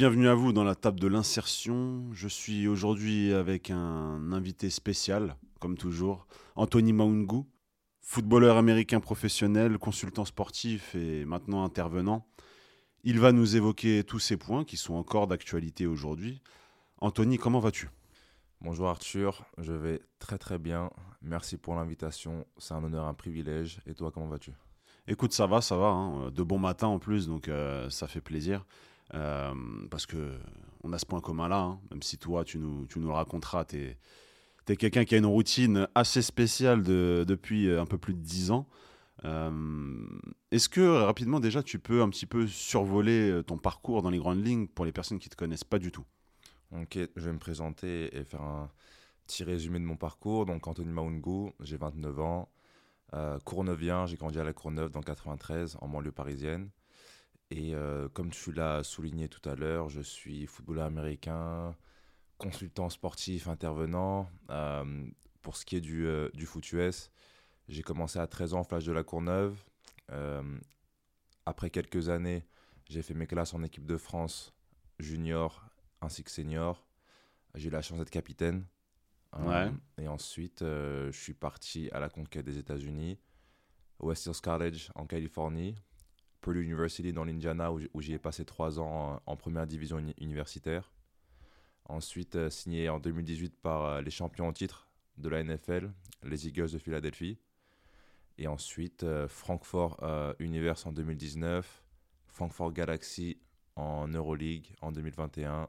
Bienvenue à vous dans la table de l'insertion. Je suis aujourd'hui avec un invité spécial, comme toujours, Anthony Maungu, footballeur américain professionnel, consultant sportif et maintenant intervenant. Il va nous évoquer tous ces points qui sont encore d'actualité aujourd'hui. Anthony, comment vas-tu? Bonjour Arthur, je vais très très bien. Merci pour l'invitation. C'est un honneur, un privilège. Et toi, comment vas-tu? Écoute, ça va, ça va. Hein. De bon matin en plus, donc euh, ça fait plaisir. Euh, parce que on a ce point commun là, hein. même si toi, tu nous, tu nous le raconteras, tu es, quelqu'un qui a une routine assez spéciale de, depuis euh, un peu plus de 10 ans. Euh, est-ce que rapidement déjà tu peux un petit peu survoler ton parcours dans les grandes lignes pour les personnes qui ne te connaissent pas du tout? Ok, je vais me présenter et faire un petit résumé de mon parcours. Donc Anthony Maungu, j'ai 29 ans, euh, Cournevien, j'ai grandi à la Courneuve dans 93 en banlieue parisienne. Et euh, comme tu l'as souligné tout à l'heure, je suis footballeur américain, consultant sportif, intervenant. Euh, pour ce qui est du, euh, foot US, j'ai commencé à 13 ans, Flash de la Courneuve. après quelques années, j'ai fait mes classes en équipe de France junior ainsi que senior. J'ai eu la chance d'être capitaine. et ensuite, je suis parti à la conquête des États-Unis, West Hills College en Californie, Purdue University dans l'Indiana où, j'y ai passé trois ans en, première division universitaire. Ensuite, euh, signé en 2018 par euh, les champions en titre de la NFL, les Eagles de Philadelphie. Et ensuite, euh, Francfort Universe en 2019, Francfort Galaxy en Euroleague en 2021,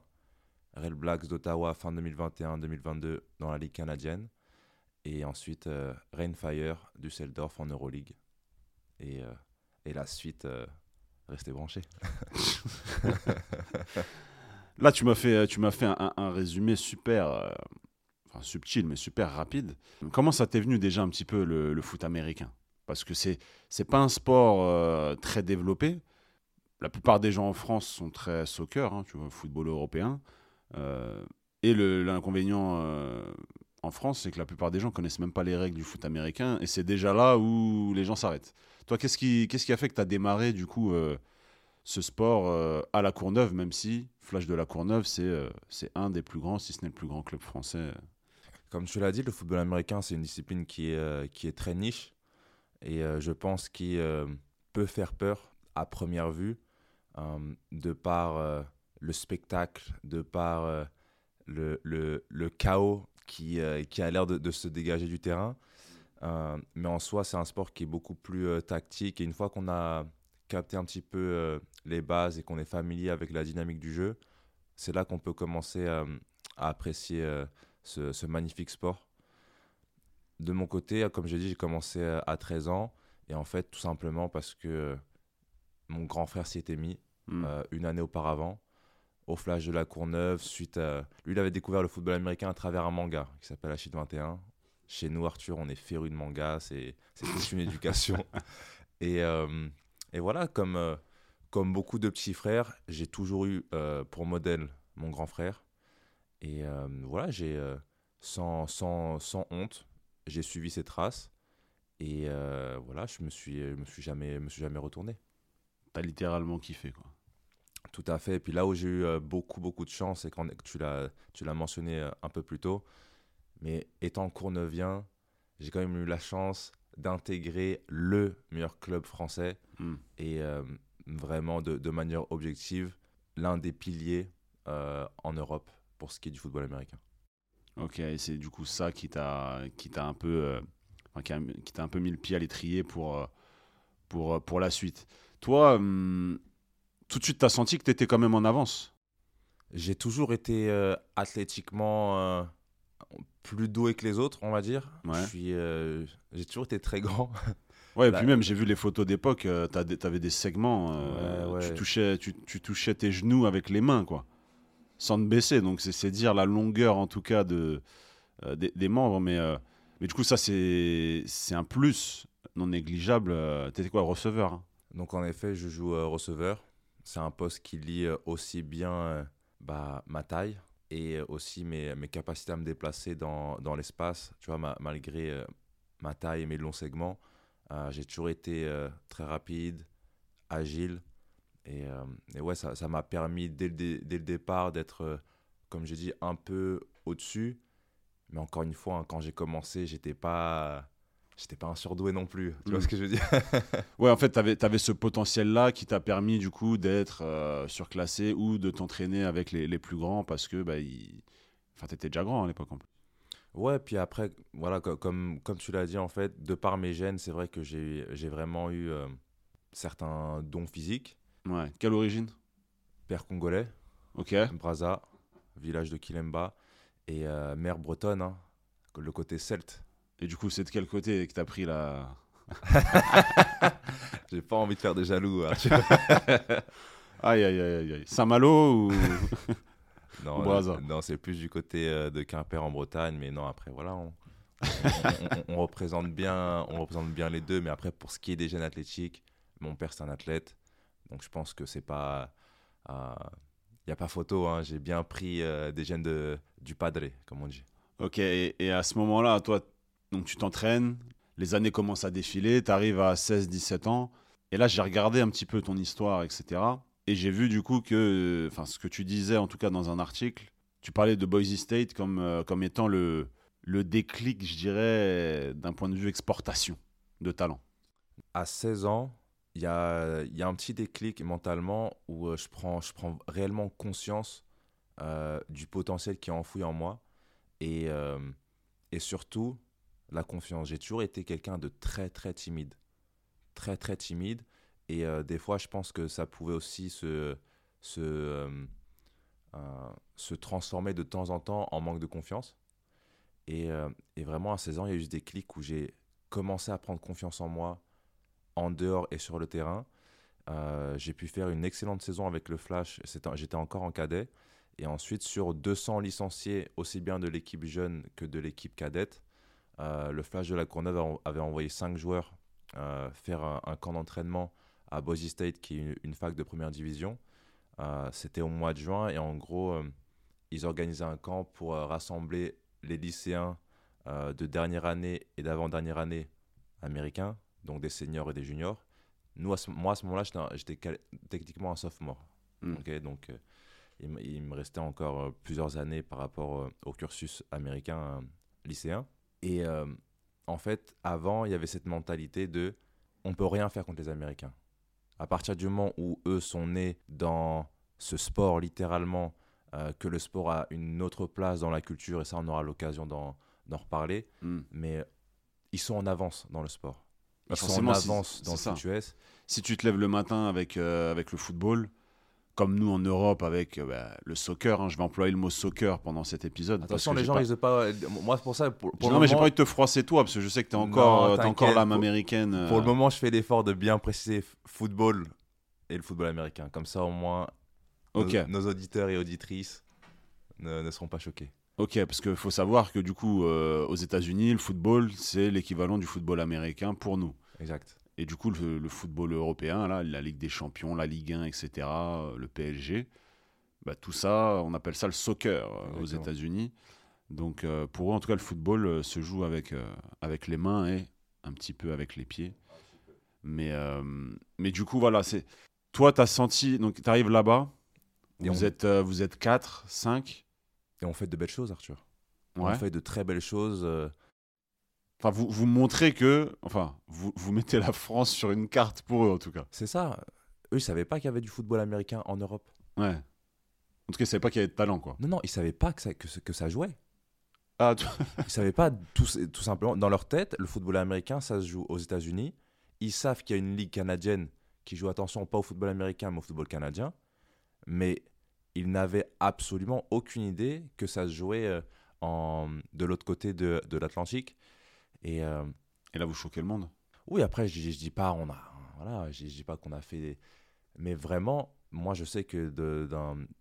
Red Blacks d'Ottawa fin 2021-2022 dans la Ligue canadienne. Et ensuite, Rainfire du Seldorf en Euroleague. Et et la suite, euh, restez branchés. Là, tu m'as fait, tu m'as fait un, résumé super, euh, enfin, subtil, mais super rapide. Comment ça t'est venu déjà un petit peu le, foot américain? Parce que c'est c'est pas un sport euh, très développé. La plupart des gens en France sont très soccer, hein, tu vois, football européen. Et l'inconvénient en France, c'est que la plupart des gens connaissent même pas les règles du foot américain, et c'est déjà là où les gens s'arrêtent. Toi, qu'est-ce qui, qu'est-ce qui a fait que tu as démarré du coup euh, ce sport euh, à la Courneuve, même si Flash de la Courneuve, c'est, euh, c'est un des plus grands, si ce n'est le plus grand club français? Comme tu l'as dit, le football américain, c'est une discipline qui est, qui est très niche, et je pense qu'il peut faire peur à première vue, de par le spectacle, de par le, le, le chaos qui, qui a l'air de, de, se dégager du terrain. Euh, mais en soi, c'est un sport qui est beaucoup plus euh, tactique. Et une fois qu'on a capté un petit peu euh, les bases et qu'on est familier avec la dynamique du jeu, c'est là qu'on peut commencer à apprécier ce, magnifique sport. De mon côté, comme j'ai dit, j'ai commencé à 13 ans. Et en fait, tout simplement parce que mon grand frère s'y était mis hmm. une année auparavant au Flash de la Courneuve. Suite Lui, il avait découvert le football américain à travers un manga qui s'appelle Achille 21. Chez nous, Arthur, on est féru de manga, c'est toute une éducation. Et, euh, et, voilà, comme, euh, comme beaucoup de petits frères, j'ai toujours eu euh, pour modèle mon grand frère. Et voilà, j'ai sans, sans, sans, honte, j'ai suivi ses traces. Et voilà, je me suis, me suis jamais, me suis jamais retourné. T'as littéralement kiffé, quoi. Tout à fait. Et puis là où j'ai eu beaucoup, beaucoup de chance, et quand tu l'as mentionné un peu plus tôt, mais étant cournevien, j'ai quand même eu la chance d'intégrer le meilleur club français hmm. et euh, vraiment de, manière objective l'un des piliers euh, en Europe pour ce qui est du football américain. Ok, et c'est du coup ça qui t'a qui t'a un peu euh, qui, t'a un peu mis le pied à l'étrier pour pour pour la suite. Toi, hum, tout de suite, tu as senti que tu étais quand même en avance. J'ai toujours été athlétiquement plus doué que les autres, on va dire. Suis, euh, j'ai toujours été très grand. Ouais, et puis même, j'ai vu les photos d'époque, euh, tu avais des segments, euh, Tu, touchais, tu, tu, touchais tes genoux avec les mains, quoi. Sans te baisser, donc c'est dire la longueur, en tout cas, de, des, membres. Mais, mais du coup, ça, c'est un plus non négligeable. tu étais quoi, receveur hein? Donc en effet, je joue receveur. C'est un poste qui lie aussi bien bah, ma taille, et aussi mes, mes capacités à me déplacer dans, dans l'espace. Tu vois, ma- malgré euh, ma taille et mes longs segments, euh, j'ai toujours été euh, très rapide, agile. Et, euh, et ouais, ça m'a permis dès le, dé- dès le départ d'être, euh, comme j'ai dit, un peu au-dessus. Mais encore une fois, hein, quand j'ai commencé, j'étais pas, j'étais pas un surdoué non plus. Tu vois Mm. ce que je veux dire Ouais, en fait, tu avais, ce potentiel-là qui t'a permis du coup d'être euh, surclassé ou de t'entraîner avec les, les plus grands parce que bah, ils... enfin, tu étais déjà grand à l'époque en plus. Ouais, puis après, voilà, co- comme, comme tu l'as dit, en fait, de par mes gènes, c'est vrai que j'ai vraiment eu euh, certains dons physiques. Ouais. Quelle origine? Père congolais, Ok. Brazza, village de Kilemba, et euh, mère bretonne, hein, le côté celte. Et du coup, c'est de quel côté que t'as pris la. J'ai pas envie de faire des jaloux. hein, tu Aïe, aïe, aïe, aïe. Saint-Malo ou. Non, Ou euh, non c'est plus du côté euh, de Quimper en Bretagne, mais non, après, voilà, on, on- on- on représente bien, on représente bien les deux, mais après, pour ce qui est des gènes athlétiques, mon père, c'est un athlète, donc je pense que c'est pas. Il n'y a pas photo, hein, j'ai bien pris euh, des gènes de, du padre, comme on dit. Ok, et, et à ce moment-là, toi, donc tu t'entraînes, les années commencent à défiler, tu arrives à 16-17 ans, et là j'ai regardé un petit peu ton histoire, etc. Et j'ai vu du coup que, enfin ce que tu disais en tout cas dans un article, tu parlais de Boise State comme, euh, comme étant le, le déclic, je dirais, d'un point de vue exportation de talent. à 16 ans, il y a, y a un petit déclic mentalement où euh, je, prends, je prends réellement conscience euh, du potentiel qui est enfoui en moi et, et surtout la confiance. J'ai toujours été quelqu'un de très très timide. Très très timide. Et euh, des fois, je pense que ça pouvait aussi se, se, euh, euh, se transformer de temps en temps en manque de confiance. Et, et vraiment, à 16 ans, il y a eu ce déclic où j'ai commencé à prendre confiance en moi en dehors et sur le terrain. J'ai pu faire une excellente saison avec le Flash. J'étais encore en cadet. Et ensuite, sur 200 licenciés, aussi bien de l'équipe jeune que de l'équipe cadette, le Flash de la Courneuve avait envoyé 5 joueurs euh, faire un, un camp d'entraînement à Boise State, qui est une, une fac de première division. Euh, C'était au mois de juin. Et en gros, euh, ils organisaient un camp pour euh, rassembler les lycéens euh, de dernière année et d'avant-dernière année américains, donc des seniors et des juniors. Nous, à ce- moi, à ce moment-là, j'étais techniquement un sophomore. Mm. Ok, donc, euh, il, me- il me restait encore euh, plusieurs années par rapport euh, au cursus américain euh, lycéen. Et euh, en fait, avant, il y avait cette mentalité de on peut rien faire contre les Américains. À partir du moment où eux sont nés dans ce sport, littéralement, euh, que le sport a une autre place dans la culture, et ça, on aura l'occasion d'en reparler, Hmm. mais ils sont en avance dans le sport. Bah, Ils sont en si- avance dans le foot US. Si tu te lèves le matin avec, euh, avec le football, comme nous en Europe avec euh, bah, le soccer, hein, je vais employer le mot soccer pendant cet épisode. Attention, les gens, pas- ils pas. Moi, c'est pour ça. Pour, pour non, mais j'ai pas envie de te froisser toi, parce que je sais que tu encore, Non, euh, encore l'âme américaine. euh, Pour le moment, je fais l'effort de bien préciser football et le football américain. Comme ça, au moins, nos- auditeurs et auditrices ne, ne seront pas choqués. ok, parce qu'il faut savoir que du coup, euh, aux États-Unis, le football, c'est l'équivalent du football américain pour nous. Exact. Et du coup, le, le football européen, là, la Ligue des Champions, la Ligue 1, etc., euh, le PSG, bah, tout ça, on appelle ça le soccer euh, aux. États-Unis. Donc, euh, pour eux, en tout cas, le football euh, se joue avec, euh, avec les mains et un petit peu avec les pieds. Mais, mais du coup, voilà, c'est. Toi, tu as senti. Donc, tu arrives là-bas, vous, on- êtes, vous êtes 4, 5. Et on fait de belles choses, Arthur. Ouais. On fait de très belles choses. Enfin, vous, vous montrez que. Enfin, vous, vous mettez la France sur une carte pour eux, en tout cas. C'est ça. Eux, ils savaient pas qu'il y avait du football américain en Europe. Ouais. En tout cas, ils savaient pas qu'il y avait de talent, quoi. Non, non, ils savaient pas que ça, que, ça jouait. Ah, tu- Ils savaient pas tout, tout simplement. Dans leur tête, le football américain, ça se joue aux États-Unis. Ils savent qu'il y a une ligue canadienne qui joue, attention, pas au football américain, mais au football canadien. Mais ils n'avaient absolument aucune idée que ça se jouait euh, en, de l'autre côté de, de l'Atlantique. Et euh, Et là, vous choquez le monde? oui, après, je, je dis pas, on a, voilà, je, je dis pas qu'on a fait, des- mais vraiment, moi, je sais que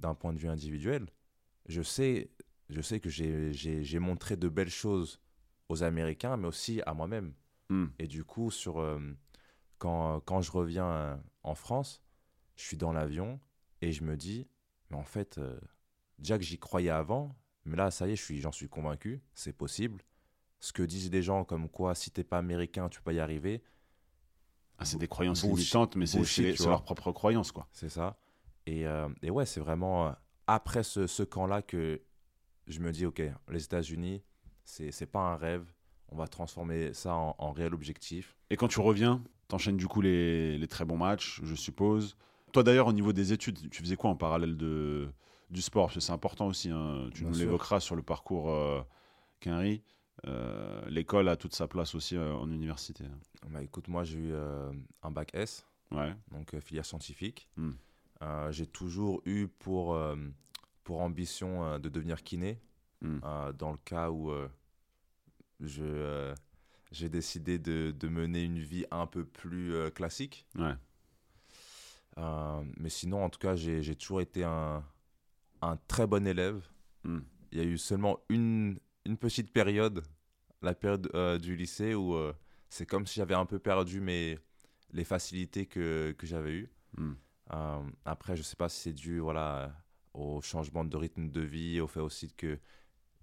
d'un point de vue individuel, je sais, je sais que j'ai- montré de belles choses aux Américains, mais aussi à moi-même. Hmm. Et du coup, sur, euh, quand, quand je reviens euh, en France, je suis dans l'avion et je me dis, mais en fait, euh, déjà que j'y croyais avant, mais là, ça y est, je suis, j'en suis convaincu, c'est possible. Ce que disent des gens comme quoi, si t'es pas américain, tu peux pas y arriver, Ah, c'est des croyances limitantes, mais c'est leur propre croyance, quoi. c'est ça. Et, euh, et ouais, c'est vraiment euh, après ce, ce camp-là que je me dis, ok, les États-Unis, c'est c'est pas un rêve, on va transformer ça en, en réel objectif. Et quand tu reviens, t'enchaînes du coup les, les très bons matchs, je suppose. Toi d'ailleurs, au niveau des études, tu faisais quoi en parallèle de, du sport? Parce que c'est important aussi, hein. tu Bien nous l'évoqueras sur le parcours euh, Quinry. Euh, L'école a toute sa place aussi euh, en université. Bah, écoute, moi, j'ai eu euh, un bac S, Ouais, donc filière scientifique. Hmm. J'ai toujours eu pour, pour ambition de devenir kiné, Hmm. dans le cas où je, j'ai décidé de, de mener une vie un peu plus classique. ouais. Mais sinon, en tout cas, j'ai j'ai toujours été un, un très bon élève. Hmm. Il y a eu seulement une, une petite période, la période euh, du lycée, où euh, c'est comme si j'avais un peu perdu mes, les facilités que, que j'avais eues. Hmm. Euh, après, je sais pas si c'est dû voilà, au changement de rythme de vie, au fait aussi que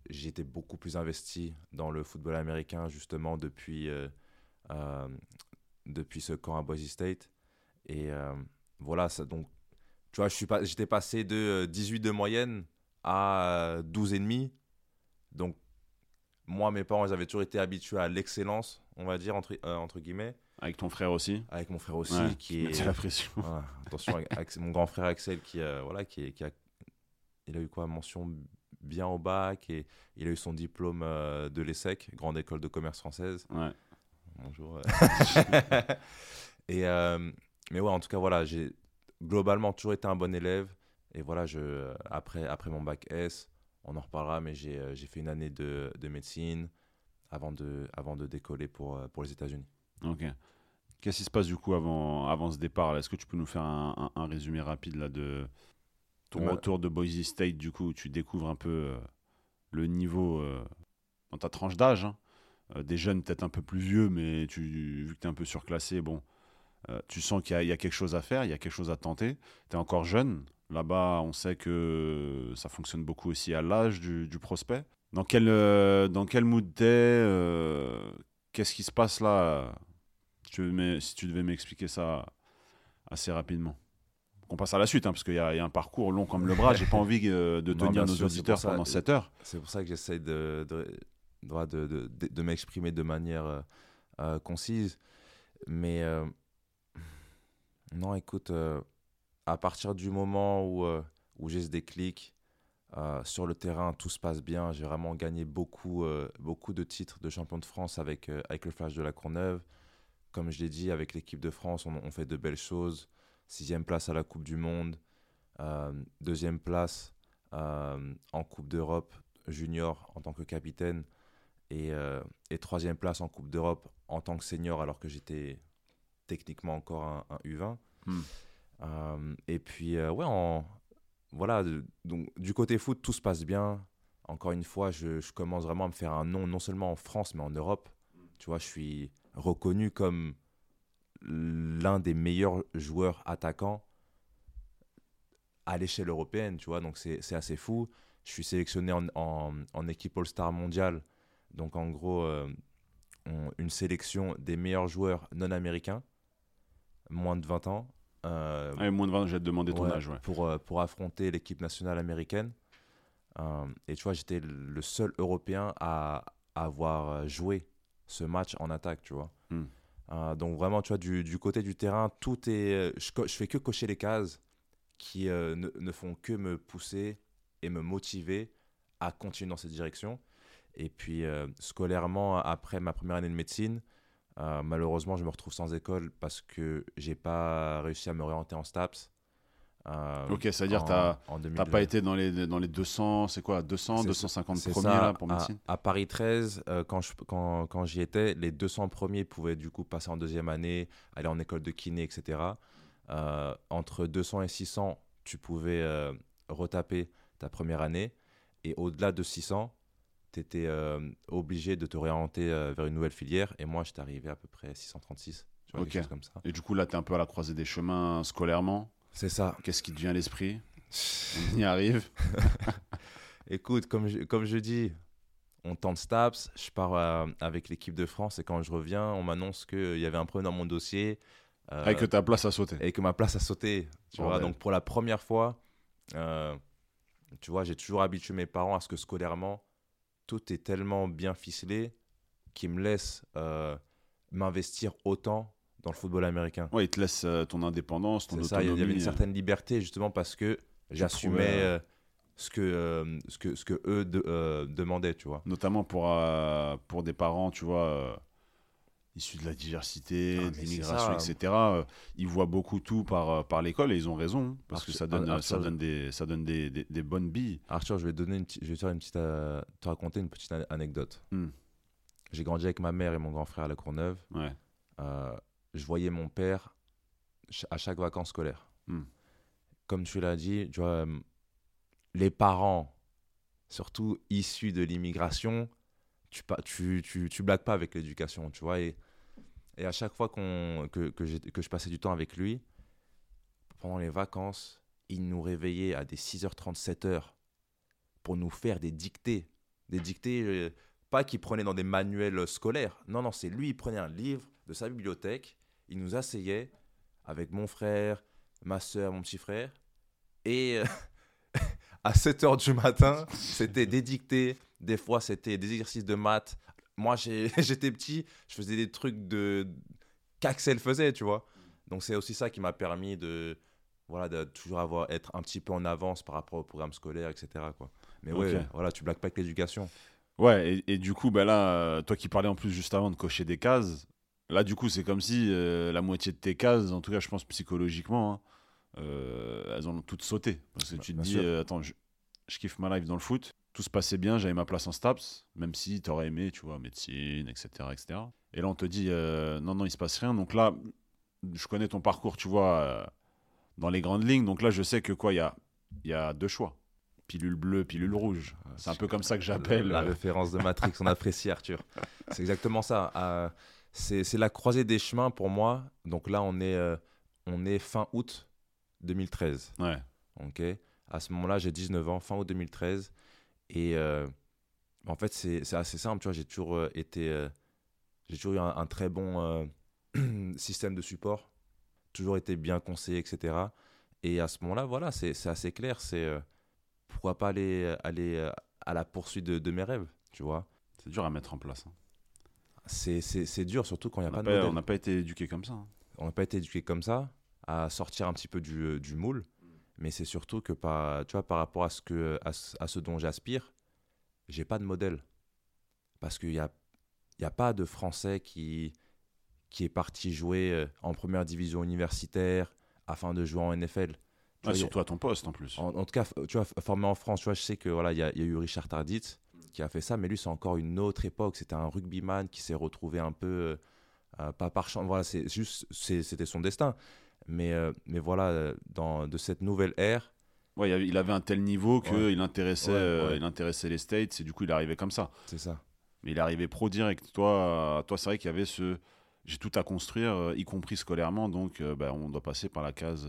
j'étais beaucoup plus investi dans le football américain, justement, depuis, depuis ce camp à Boise State. Et voilà, ça, donc, tu vois, je suis pas, j'étais passé de euh, 18 de moyenne à euh, 12,5. Donc, moi, mes parents, ils avaient toujours été habitués à l'excellence, on va dire, entre, euh, entre guillemets, Avec ton frère aussi avec mon frère aussi, Ouais, qui est. la pression. Voilà, attention, mon grand frère Axel qui, euh, voilà, qui, est- qui a, il a eu quoi, mention bien au bac et il a eu son diplôme euh, de l'ESSEC, Grande École de Commerce Française. Ouais. Bonjour. et mais ouais, en tout cas, voilà, j'ai globalement toujours été un bon élève. Et voilà, je, après, après mon bac S, on en reparlera, mais j'ai euh, fait une année de, de médecine avant de, avant de décoller pour, euh, pour les États-Unis. Ok. Qu'est-ce qui se passe du coup avant, avant ce départ Est-ce que tu peux nous faire un, un- un résumé rapide là de ton Bah- retour de Boise State du coup où tu découvres un peu euh, le niveau euh, dans ta tranche d'âge hein? Euh, Des jeunes peut-être un peu plus vieux, mais tu, vu que tu es un peu surclassé, bon, tu sens qu'il y, y a quelque chose à faire, il y a quelque chose à tenter. Tu es encore jeune. Là-bas, on sait que ça fonctionne beaucoup aussi à l'âge du, du prospect. Dans quel, euh, dans quel mood t'es euh, Qu'est-ce qui se passe là? Si tu, devais- si tu devais m'expliquer ça assez rapidement. Qu'on passe à la suite, hein, parce qu'il y, a il y a un parcours long comme le bras. J'ai pas envie euh, de tenir nos sûr, auditeurs pendant 7 heures. C'est pour ça que j'essaye de, de, de, de, de- m'exprimer de manière concise. Mais non, écoute, à partir du moment où, euh, où j'ai ce déclic, euh, sur le terrain, tout se passe bien. J'ai vraiment gagné beaucoup, euh, beaucoup de titres de champion de France avec, avec le Flash de la Courneuve. Comme je l'ai dit, avec l'équipe de France, on, fait de belles choses. Sixième place à la Coupe du Monde, deuxième place en Coupe d'Europe junior en tant que capitaine et, et troisième place en Coupe d'Europe en tant que senior alors que j'étais techniquement encore un, un U20. Hmm. Euh, et puis, euh, ouais, en, voilà, donc, du côté foot, tout se passe bien. Encore une fois, je, commence vraiment à me faire un nom, non seulement en France, mais en Europe. Tu vois, je suis reconnu comme l'un des meilleurs joueurs attaquants à l'échelle européenne, tu vois, donc c'est assez fou. Je suis sélectionné en, en, équipe All-Star mondiale, donc en gros, euh, une sélection des meilleurs joueurs non américains, moins de 20 ans. Euh, Ouais, moins de 20, je vais te demander ton âge. Pour, euh, pour affronter l'équipe nationale américaine. Euh, et tu vois, j'étais le seul Européen à, à avoir joué ce match en attaque, tu vois. Hmm. Euh, donc vraiment, tu vois, du, du côté du terrain, tout est... Je, je fais que cocher les cases qui euh, ne, ne font que me pousser et me motiver à continuer dans cette direction. Et puis, euh, scolairement, après ma première année de médecine, euh, malheureusement, je me retrouve sans école parce que j'ai pas réussi à me réorienter en STAPS. Euh, Ok, c'est-à-dire en T'as 2020. pas été dans les, dans les 200, c'est quoi 200, C'est- 250 C'est premiers ça, là pour à- médecine? À, Paris 13, euh, quand, je, quand, quand j'y étais, les 200 premiers pouvaient du coup passer en deuxième année, aller en école de kiné, etc. Euh, entre 200 et 600, tu pouvais retaper ta première année. Et au-delà de 600, tu étais obligé de te réorienter euh, vers une nouvelle filière. Et moi, j'étais arrivé à peu près 636. Tu vois, comme ça. Et du coup, là, t'es un peu à la croisée des chemins scolairement. C'est ça. Qu'est-ce qui te vient à l'esprit? On y arrive. Écoute, comme je, comme je dis, on tente STAPS, je pars euh, avec l'équipe de France et quand je reviens, on m'annonce qu'il y avait un problème dans mon dossier. euh, et que ta place a sauté. Et que ma place a sauté. Tu vois, donc pour la première fois, euh, tu vois, j'ai toujours habitué mes parents à ce que scolairement, tout est tellement bien ficelé qu'ils me laissent m'investir autant dans le football américain. Ouais, ils te laissent ton indépendance, ton autonomie. ça, il y avait une certaine liberté justement parce que j'assumais ce que, euh, ce que, ce que eux euh, demandaient, tu vois. Notamment pour, euh, pour des parents, tu vois, issus de la diversité, ah, de l'immigration, etc. ils voient beaucoup tout par, par l'école et ils ont raison, parce que ça donne, ça donne, des, ça donne des, des, bonnes billes. Arthur, je vais, donner une je vais une petite, te raconter une petite anecdote. Hmm. J'ai grandi avec ma mère et mon grand frère à La Courneuve. Ouais. je voyais mon père à chaque vacances scolaires. Hmm. Comme tu l'as dit, tu vois, les parents, surtout issus de l'immigration, tu, tu, tu, tu blagues pas avec l'éducation, tu vois. Et, et à chaque fois que, je passais du temps avec lui, pendant les vacances, il nous réveillait à des 6h30, 7h pour nous faire des dictées. Des dictées, euh, pas qu'il prenait dans des manuels scolaires. Non, non, c'est lui, il prenait un livre de sa bibliothèque, il nous asseyait avec mon frère, ma soeur, mon petit frère, et à 7 h du matin, c'était des dictées, des fois c'était des exercices de maths. Moi, j'étais petit, je faisais des trucs de qu'Axel faisait, tu vois. Donc c'est aussi ça qui m'a permis de voilà de toujours avoir être un petit peu en avance par rapport au programme scolaire, etc. Quoi. Mais ouais, voilà, tu blagues pas avec l'éducation. Ouais, et, du coup, bah là, toi qui parlais en plus juste avant de cocher des cases, là, du coup, c'est comme si euh, la moitié de tes cases, en tout cas, je pense psychologiquement, hein, euh, elles ont toutes sauté. Parce que tu te dis, euh, attends, je, kiffe ma life dans le foot. Tout se passait bien, j'avais ma place en STAPS, même si tu aurais aimé, tu vois, médecine, etc., etc. Et là, on te dit, euh, non, non, il se passe rien. Donc là, je connais ton parcours, tu vois, dans les grandes lignes. Donc là, je sais que quoi, il y a, y a deux choix. Pilule bleue, pilule rouge. C'est un peu comme ça que j'appelle. La, référence de Matrix, on apprécie, Arthur. C'est exactement ça. c'est la croisée des chemins pour moi. Donc là, on est, on est fin août 2013. Ouais. Ok. À ce moment-là, j'ai 19 ans, fin août 2013. Et euh, en fait, c'est assez simple. Tu vois, j'ai toujours euh, été. Euh, j'ai toujours eu un, très bon système de support. Toujours été bien conseillé, etc. Et à ce moment-là, voilà, c'est assez clair. C'est pourquoi pas aller, aller à la poursuite de, mes rêves, tu vois. C'est dur à mettre en place. Hein. C'est dur, surtout quand il n'y a pas, de modèle. On n'a pas été éduqué comme ça. Hein. On n'a pas été éduqué comme ça à sortir un petit peu du, du moule. Mais c'est surtout que par, tu vois, par rapport à ce, que, à, ce dont j'aspire, j'ai pas de modèle. Parce qu'il n'y a, y a pas de Français qui, qui est parti jouer euh, en première division universitaire afin de jouer en NFL. surtout à ton poste en plus. En, tout cas, tu vois, formé en France, tu vois, je sais que voilà, il y, a, y a eu Richard Tardit qui a fait ça, mais lui c'est encore une autre époque. C'était un rugbyman qui s'est retrouvé un peu euh, pas par chance. Voilà, c'est juste, c'était son destin. Mais, euh, mais voilà, euh, dans, de cette nouvelle ère. Ouais, il avait un tel niveau qu'il intéressait, euh, il intéressait les States et du coup il arrivait comme ça. C'est ça. Mais il arrivait pro direct. Toi, toi c'est vrai qu'il y avait ce. J'ai tout à construire, y compris scolairement, donc bah, on doit passer par la case.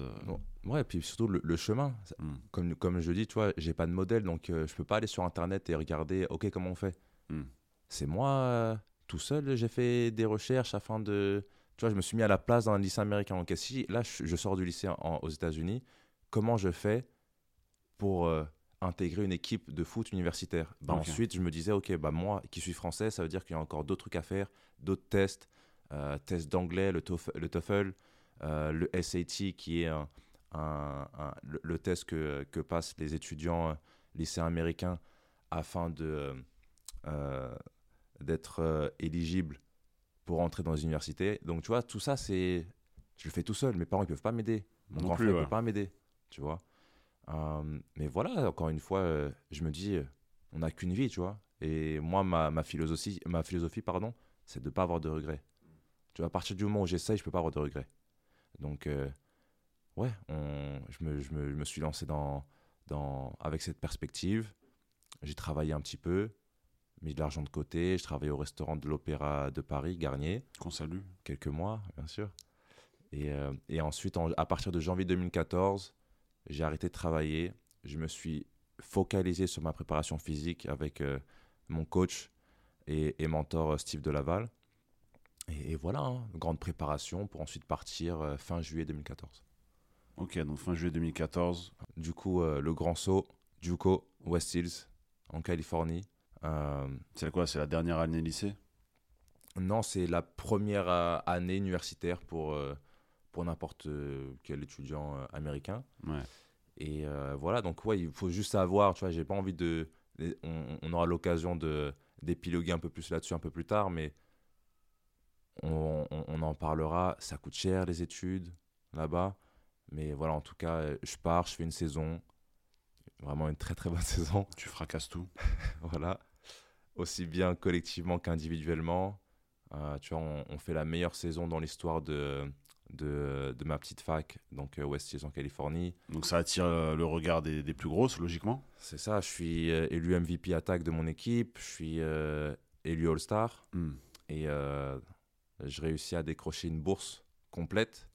Ouais, et puis surtout le, chemin. Hmm. Comme, comme je dis, tu vois, j'ai pas de modèle, donc je peux pas aller sur internet et regarder, ok, comment on fait. Hmm. C'est moi, tout seul, j'ai fait des recherches afin de tu vois, je me suis mis à la place dans un lycée américain. Donc, si là, je, sors du lycée aux États-Unis, comment je fais pour euh, intégrer une équipe de foot universitaire? Bah, Ensuite, je me disais, OK, bah, moi qui suis français, ça veut dire qu'il y a encore d'autres trucs à faire, d'autres tests, euh, tests d'anglais, le, le, TOEFL, euh, le SAT, qui est un, le, test que, que, passent les étudiants lycéens américains afin de d'être éligibles pour entrer dans les universités. Donc, tu vois, tout ça, c'est. Je le fais tout seul. Mes parents, ils peuvent pas m'aider. Mon grand frère, ne peut pas m'aider. Tu vois. Euh, mais voilà, encore une fois, euh, je me dis, euh, on n'a qu'une vie, tu vois. Et moi, ma, ma philosophie, ma philosophie pardon, c'est de ne pas avoir de regrets. Tu vois, à partir du moment où j'essaye, je peux pas avoir de regrets. Donc, ouais, on, je, me, je, me, je, me, suis lancé dans, dans, avec cette perspective. J'ai travaillé un petit peu mis de l'argent de côté. Je travaillais au restaurant de l'Opéra de Paris, Garnier. Qu'on salue. Quelques mois, bien sûr. Et, euh, et ensuite, à partir de janvier 2014, j'ai arrêté de travailler. Je me suis focalisé sur ma préparation physique avec mon coach et, et mentor Steve Delaval. Et, et voilà, hein, grande préparation pour ensuite partir fin juillet 2014. Ok, donc fin juillet 2014. Du coup, le grand saut, Juco, West Hills, en Californie. C'est quoi C'est la dernière année lycée? Non, c'est la première euh, année universitaire pour, euh, pour n'importe euh, quel étudiant américain. Et voilà, donc ouais, il faut juste savoir, tu vois, j'ai pas envie de... On, aura l'occasion de d'épiloguer un peu plus là-dessus un peu plus tard, mais on, on, en parlera. Ça coûte cher les études là-bas, mais voilà, en tout cas, je pars, je fais une saison, vraiment une très très bonne saison. Tu fracasses tout. voilà, aussi bien collectivement qu'individuellement. Euh, tu vois, on, fait la meilleure saison dans l'histoire de, de, de, ma petite fac, donc euh, West Hills en Californie. Donc ça attire euh, le regard des, des plus grosses, logiquement C'est ça, je suis élu MVP attaque de mon équipe, je suis élu All-Star, hmm. et je réussis à décrocher une bourse complète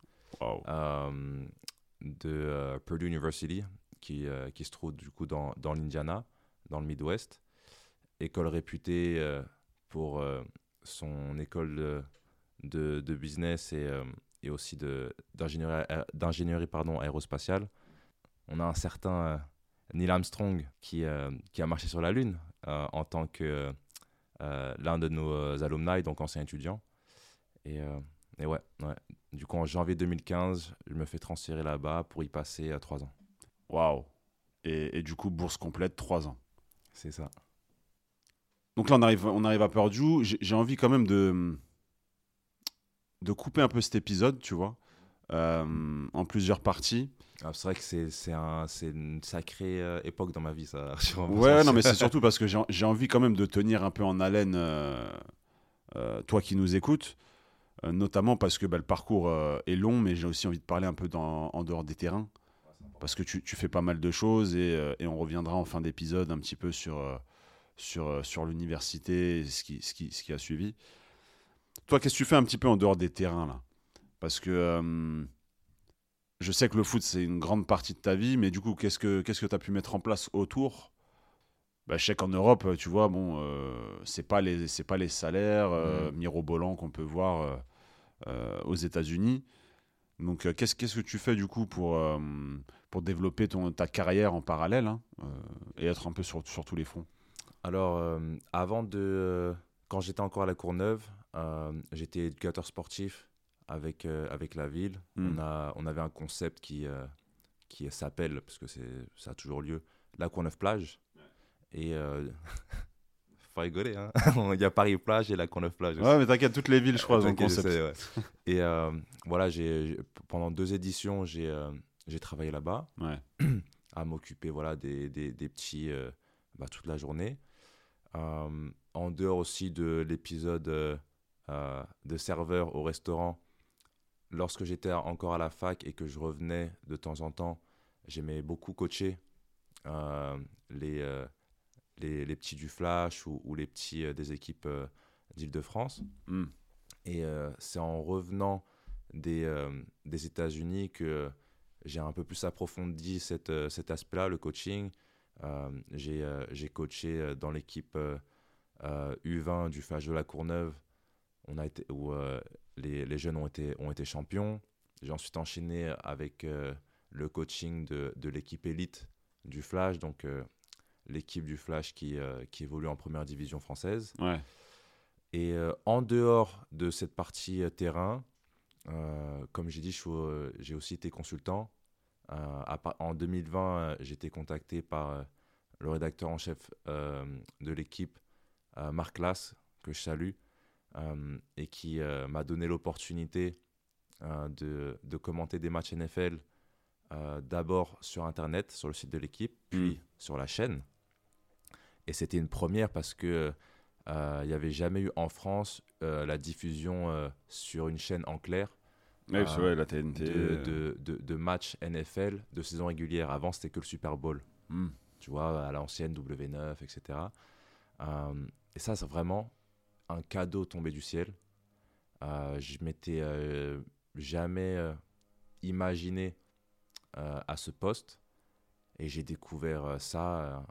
de Purdue University, qui, qui se trouve du coup dans, l'Indiana, dans le Midwest. École réputée pour son école de, business et, euh, aussi d'ingénierie aérospatiale. On a un certain euh, Neil Armstrong qui, euh, a marché sur la Lune en tant que l'un de nos alumni, donc ancien étudiant. Et, et ouais, ouais, du coup, en janvier 2015, je me fais transférer là-bas pour y passer trois ans. Waouh! Et, et, du coup, bourse complète, trois ans. C'est ça. Donc là, on arrive, on arrive à Purdue. J'ai envie quand même de, de couper un peu cet épisode, tu vois, euh, en plusieurs parties. Ah, c'est vrai que c'est un, une sacrée euh, époque dans ma vie, ça. ouais, non, mais c'est surtout parce que j'ai envie quand même de tenir un peu en haleine, euh, toi qui nous écoutes, notamment parce que bah, le parcours est long, mais j'ai aussi envie de parler un peu dans, en dehors des terrains. Parce que tu, tu, fais pas mal de choses et, et on reviendra en fin d'épisode un petit peu sur sur, euh, sur l'université, ce qui, ce, qui, ce qui a suivi. Toi, qu'est-ce que tu fais un petit peu en dehors des terrains là? Parce que euh, je sais que le foot, c'est une grande partie de ta vie, mais du coup, qu'est-ce que tu que as pu mettre en place autour? Bah, je sais qu'en Europe, tu vois, bon, euh, c'est pas les c'est pas les salaires euh, mmh. mirobolants qu'on peut voir aux États-Unis. Donc, qu'est-ce qu'est-ce que tu fais du coup pour pour développer ton ta carrière en parallèle hein, et être un peu sur, sur tous les fronts alors, euh, avant de. Euh, quand j'étais encore à la Courneuve, euh, j'étais éducateur sportif avec, avec la ville. Hmm. On, a, on avait un concept qui, qui s'appelle, parce que ça a toujours lieu, la Courneuve Plage. Et. faut rigoler, hein. Il y a Paris Plage et la Courneuve Plage. Ouais, mais t'inquiète, toutes les villes, je crois, ont concept. et voilà, j'ai, pendant deux éditions, j'ai, j'ai travaillé là-bas. à m'occuper voilà, des, des, des petits. Bah, toute la journée. Euh, en dehors aussi de l'épisode euh, euh, de serveur au restaurant, lorsque j'étais encore à la fac et que je revenais de temps en temps, j'aimais beaucoup coacher les, les, les, petits du Flash ou, les petits des équipes d'Île-de-France. Hmm. Et c'est en revenant des, des États-Unis que j'ai un peu plus approfondi cette, cet aspect-là, le coaching, euh, euh, j'ai coaché euh, dans l'équipe U20 du Flash de la Courneuve on a été, où les, les, jeunes ont été, ont été champions. J'ai ensuite enchaîné avec le coaching de, de l'équipe élite du Flash, donc l'équipe du Flash qui, qui évolue en première division française. Ouais. Et en dehors de cette partie terrain, comme j'ai dit, j'ai aussi été consultant. en 2020, j'ai été contacté par le rédacteur en chef euh, de l'équipe, euh, Marc Lass, que je salue, euh, et qui m'a donné l'opportunité de, de, commenter des matchs NFL d'abord sur Internet, sur le site de l'équipe, puis mm. sur la chaîne. Et c'était une première parce que il n'y avait jamais eu en France la diffusion sur une chaîne en clair. la TNT. De, de, de, matchs NFL de saison régulière. Avant, c'était que le Super Bowl. Mm tu vois, à l'ancienne W9, etc. Euh, et ça, c'est vraiment un cadeau tombé du ciel. Euh, je m'étais euh, jamais imaginé à ce poste. et j'ai découvert ça.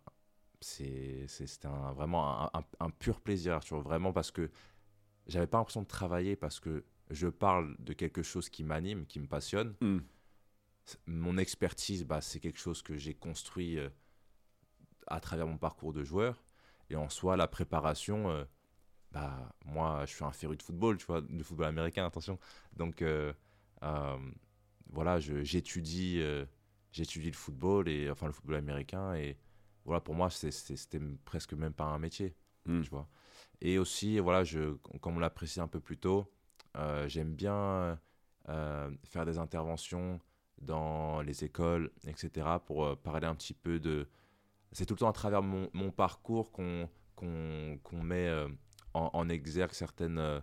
C'est C'était un, vraiment un, un, pur plaisir, Arthur. Vraiment parce que j'avais pas l'impression de travailler parce que je parle de quelque chose qui m'anime, qui me passionne. Hmm. Mon expertise, bah, c'est quelque chose que j'ai construit à travers mon parcours de joueur. Et en soi, la préparation, bah, moi, je suis un féru de football, tu vois, de football américain, attention. Donc, euh, euh, voilà, j'étudie euh, j'étudie le football, et, enfin le football américain, et voilà, pour moi, c'était presque même pas un métier, hmm. tu vois. Et aussi, voilà, je, comme on l'a précisé un peu plus tôt, j'aime bien faire des interventions dans les écoles, etc., pour parler un petit peu de... C'est tout le temps à travers mon, mon parcours qu'on qu'on met en, exergue certaines, euh,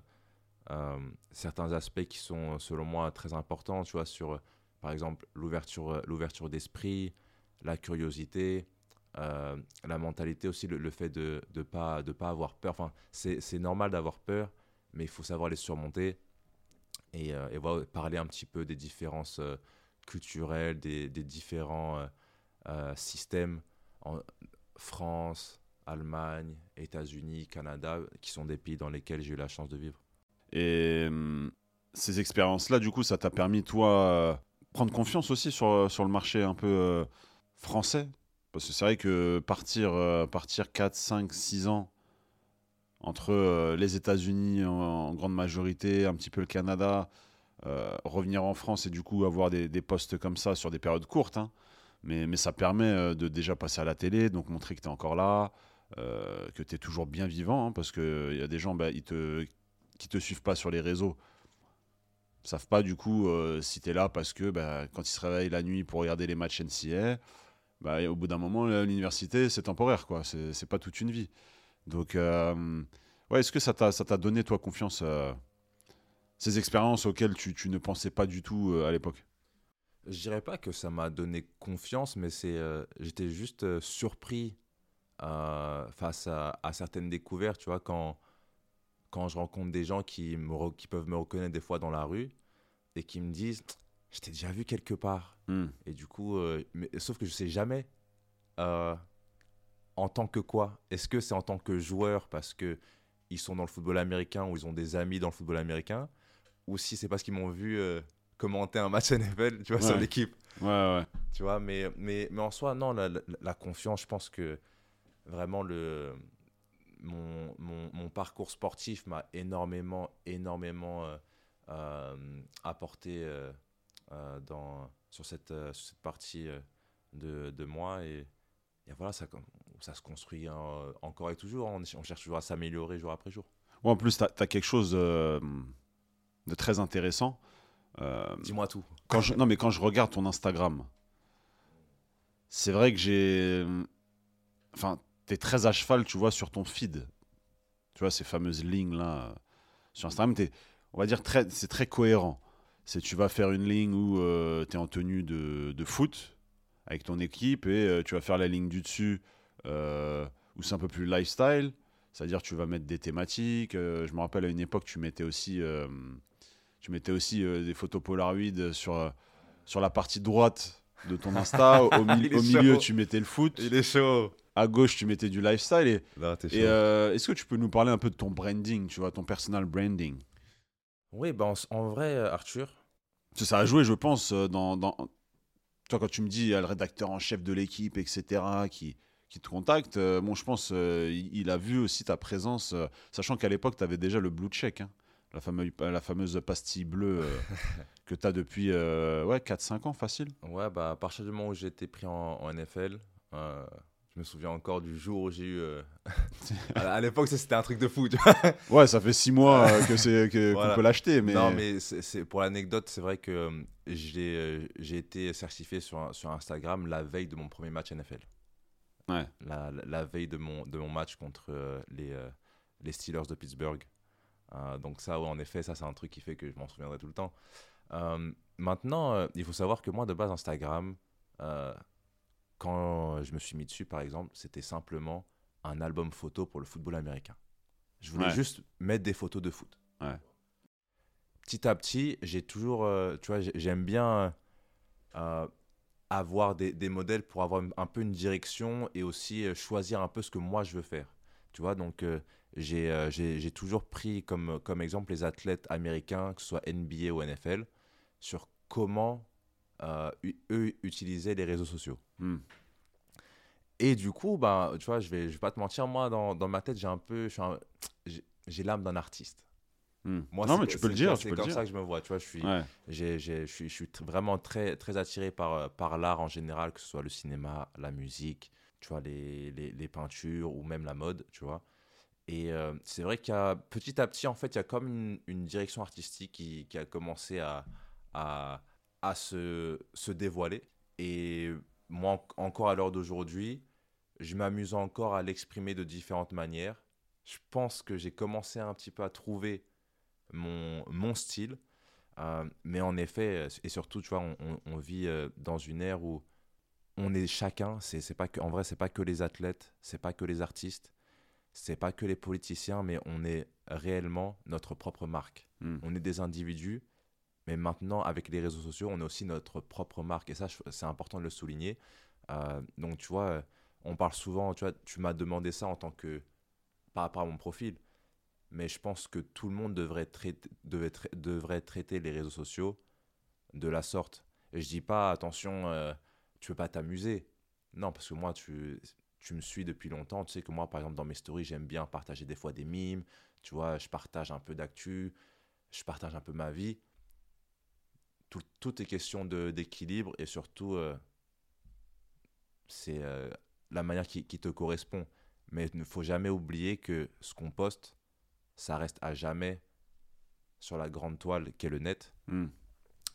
euh, certains aspects qui sont, selon moi, très importants, tu vois, sur, euh, par exemple, l'ouverture, l'ouverture d'esprit, la curiosité, la mentalité aussi, le, fait de ne pas, de pas avoir peur. Enfin, c'est normal d'avoir peur, mais il faut savoir les surmonter et, et voilà, parler un petit peu des différences culturelles, des, des différents systèmes en France, Allemagne, États-Unis, Canada, qui sont des pays dans lesquels j'ai eu la chance de vivre. Et ces expériences-là, du coup, ça t'a permis, toi, euh, prendre confiance aussi sur, sur le marché un peu euh, français? Parce que c'est vrai que partir, euh, partir 4, 5, 6 ans entre les États-Unis en, grande majorité, un petit peu le Canada, revenir en France et du coup avoir des, des postes comme ça sur des périodes courtes, hein, mais, mais, ça permet de déjà passer à la télé, donc montrer que tu es encore là, euh, que tu es toujours bien vivant, hein, parce qu'il y a des gens bah, ils te, qui te suivent pas sur les réseaux, savent pas du coup euh, si tu es là parce que bah, quand ils se réveillent la nuit pour regarder les matchs NCA, bah, au bout d'un moment, l'université, c'est temporaire, quoi. C'est pas toute une vie. Donc, euh, ouais, est-ce que ça t'a donné, toi, confiance, ces expériences auxquelles tu, tu, ne pensais pas du tout à l'époque? Je dirais pas que ça m'a donné confiance, mais c'est j'étais juste surpris euh, face à, certaines découvertes, tu vois, quand, quand je rencontre des gens qui, me, qui peuvent me reconnaître des fois dans la rue et qui me disent Je t'ai déjà vu quelque part. Hmm. Et du coup, euh, mais, sauf que je sais jamais euh, en tant que quoi. Est-ce que c'est en tant que joueur parce que ils sont dans le football américain ou ils ont des amis dans le football américain? Ou si c'est parce qu'ils m'ont vu commenter un match NFL, tu vois, sur l'équipe. Ouais, ouais. Tu vois, mais, mais, mais en soi, non, la, la confiance, je pense que vraiment le mon, mon, mon parcours sportif m'a énormément énormément euh, euh, apporté euh, dans sur cette, cette partie de, de, moi et, et, voilà ça ça se construit encore et toujours on, on, cherche toujours à s'améliorer jour après jour en plus tu as, quelque chose de très intéressant dis-moi tout quand je, non mais quand je regarde ton Instagram c'est vrai que j'ai enfin tu très à cheval, tu vois, sur ton feed. Tu vois, ces fameuses lignes là euh, sur Instagram, es, on va dire, très, c'est très cohérent. C'est tu vas faire une ligne où euh, tu es en tenue de, de, foot avec ton équipe et euh, tu vas faire la ligne du dessus où c'est un peu plus lifestyle. C'est-à-dire tu vas mettre des thématiques. je me rappelle à une époque, tu mettais aussi, tu mettais aussi des photos Polaroid sur, sur la partie droite de ton Insta. au, milieu, tu mettais le foot. Il est chaud à gauche, tu mettais du lifestyle. Et, euh, est-ce que tu peux nous parler un peu de ton branding, tu vois, ton personal branding? Oui, ben, en, vrai, euh, Arthur. Ça a joué, je pense, euh, dans, dans... Toi, quand tu me dis, le rédacteur en chef de l'équipe, etc., qui, qui te contacte, bon, je pense il, a vu aussi ta présence, sachant qu'à l'époque, tu avais déjà le blue check, hein, la, fameuse, la fameuse pastille bleue que tu as depuis ouais, 4-5 ans, facile. Ouais, bah, à partir du moment où j'ai été pris en, en NFL, me souviens encore du jour où j'ai eu. Euh, à l'époque, c'était un truc de fou. ouais, ça fait six mois euh, que c'est que qu'on peut l'acheter, mais. Non, mais c'est pour l'anecdote, c'est vrai que euh, j'ai j'ai été certifié sur sur Instagram la veille de mon premier match NFL. Ouais. La, la, veille de mon de mon match contre les les Steelers de Pittsburgh. donc ça, en effet, ça c'est un truc qui fait que je m'en souviendrai tout le temps. maintenant, il faut savoir que moi, de base, Instagram quand je me suis mis dessus, par exemple, c'était simplement un album photo pour le football américain. Je voulais juste mettre des photos de foot. Petit à petit, j'ai toujours, euh, tu vois, j'aime bien euh, avoir des, des modèles pour avoir un peu une direction et aussi euh, choisir un peu ce que moi je veux faire. Tu vois, donc euh, j'ai toujours pris comme, comme exemple les athlètes américains, que ce soit NBA ou NFL, sur comment euh, eux utilisaient les réseaux sociaux. Hmm. Et du coup, bah, tu vois, je vais, je vais pas te mentir, moi, dans, dans ma tête, j'ai un peu, j'ai l'âme d'un artiste. Hmm. Moi, non, mais tu peux le dire, C'est comme dire. ça que je me vois, tu vois, je suis, Ouais. je suis, je suis vraiment très, très attiré par, euh, par l'art en général, que ce soit le cinéma, la musique, tu vois, les, les, les peintures ou même la mode, tu vois. Et euh, c'est vrai qu'il y a petit à petit, en fait, il y a comme une, une direction artistique qui, qui a commencé à, à, à se, se dévoiler. Et moi, en- encore à l'heure d'aujourd'hui, je m'amuse encore à l'exprimer de différentes manières. Je pense que j'ai commencé un petit peu à trouver mon, mon style. Euh, mais en effet, et surtout, tu vois, on, on- on vit euh, dans une ère où on est chacun. C'est, c'est pas que, en vrai, c'est pas que les athlètes, c'est pas que les artistes, c'est pas que les politiciens, mais on est réellement notre propre marque. Hmm. On est des individus, mais maintenant, avec les réseaux sociaux, on est aussi notre propre marque. Et ça, c'est important de le souligner. Euh, donc, tu vois, on parle souvent, tu vois, tu m'as demandé ça en tant que, par rapport à mon profil, mais je pense que tout le monde devrait traiter, devait devrait traiter les réseaux sociaux de la sorte. Et je dis pas, attention, euh, tu veux pas t'amuser. Non, parce que moi, tu, tu me suis depuis longtemps. Tu sais que moi, par exemple, dans mes stories, j'aime bien partager des fois des mimes. Tu vois, je partage un peu d'actu, je partage un peu ma vie. Tout, tout est question d'équilibre et surtout, euh, c'est euh, la manière qui, qui te correspond. Mais il ne faut jamais oublier que ce qu'on poste, ça reste à jamais sur la grande toile qu'est le net. Hmm.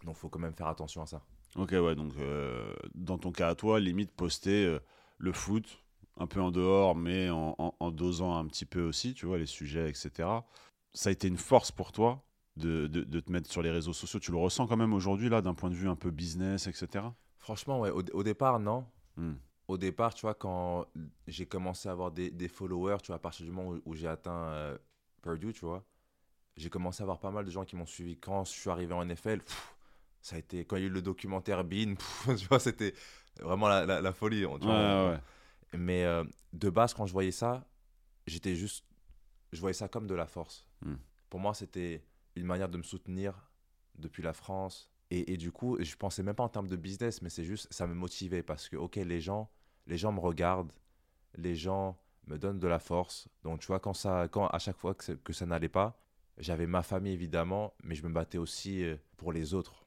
Donc, il faut quand même faire attention à ça. Ok, ouais, donc euh, dans ton cas à toi, limite poster le foot, un peu en dehors, mais en, en- en dosant un petit peu aussi, tu vois, les sujets, etc. Ça a été une force pour toi de, de- de te mettre sur les réseaux sociaux. Tu le ressens quand même aujourd'hui, là, d'un point de vue un peu business, etc. Franchement, ouais, au, au départ, non. Hmm. Au départ, tu vois, quand j'ai commencé à avoir des, des followers, tu vois, à partir du moment où, où j'ai atteint euh, Purdue, tu vois, j'ai commencé à avoir pas mal de gens qui m'ont suivi. Quand je suis arrivé en NFL, pff, ça a été, quand il y a eu le documentaire Bean, pff, tu vois, c'était vraiment la, la- la folie. tu vois. ouais, ouais. Mais euh, de base, quand je voyais ça, j'étais juste. Je voyais ça comme de la force. Hmm. Pour moi, c'était une manière de me soutenir depuis la France. Et, et du coup, je pensais même pas en termes de business, mais c'est juste, ça me motivait parce que, ok, les gens, les gens me regardent, les gens me donnent de la force. Donc, tu vois, quand ça, quand à chaque fois que, que ça n'allait pas, j'avais ma famille évidemment, mais je me battais aussi euh, pour les autres,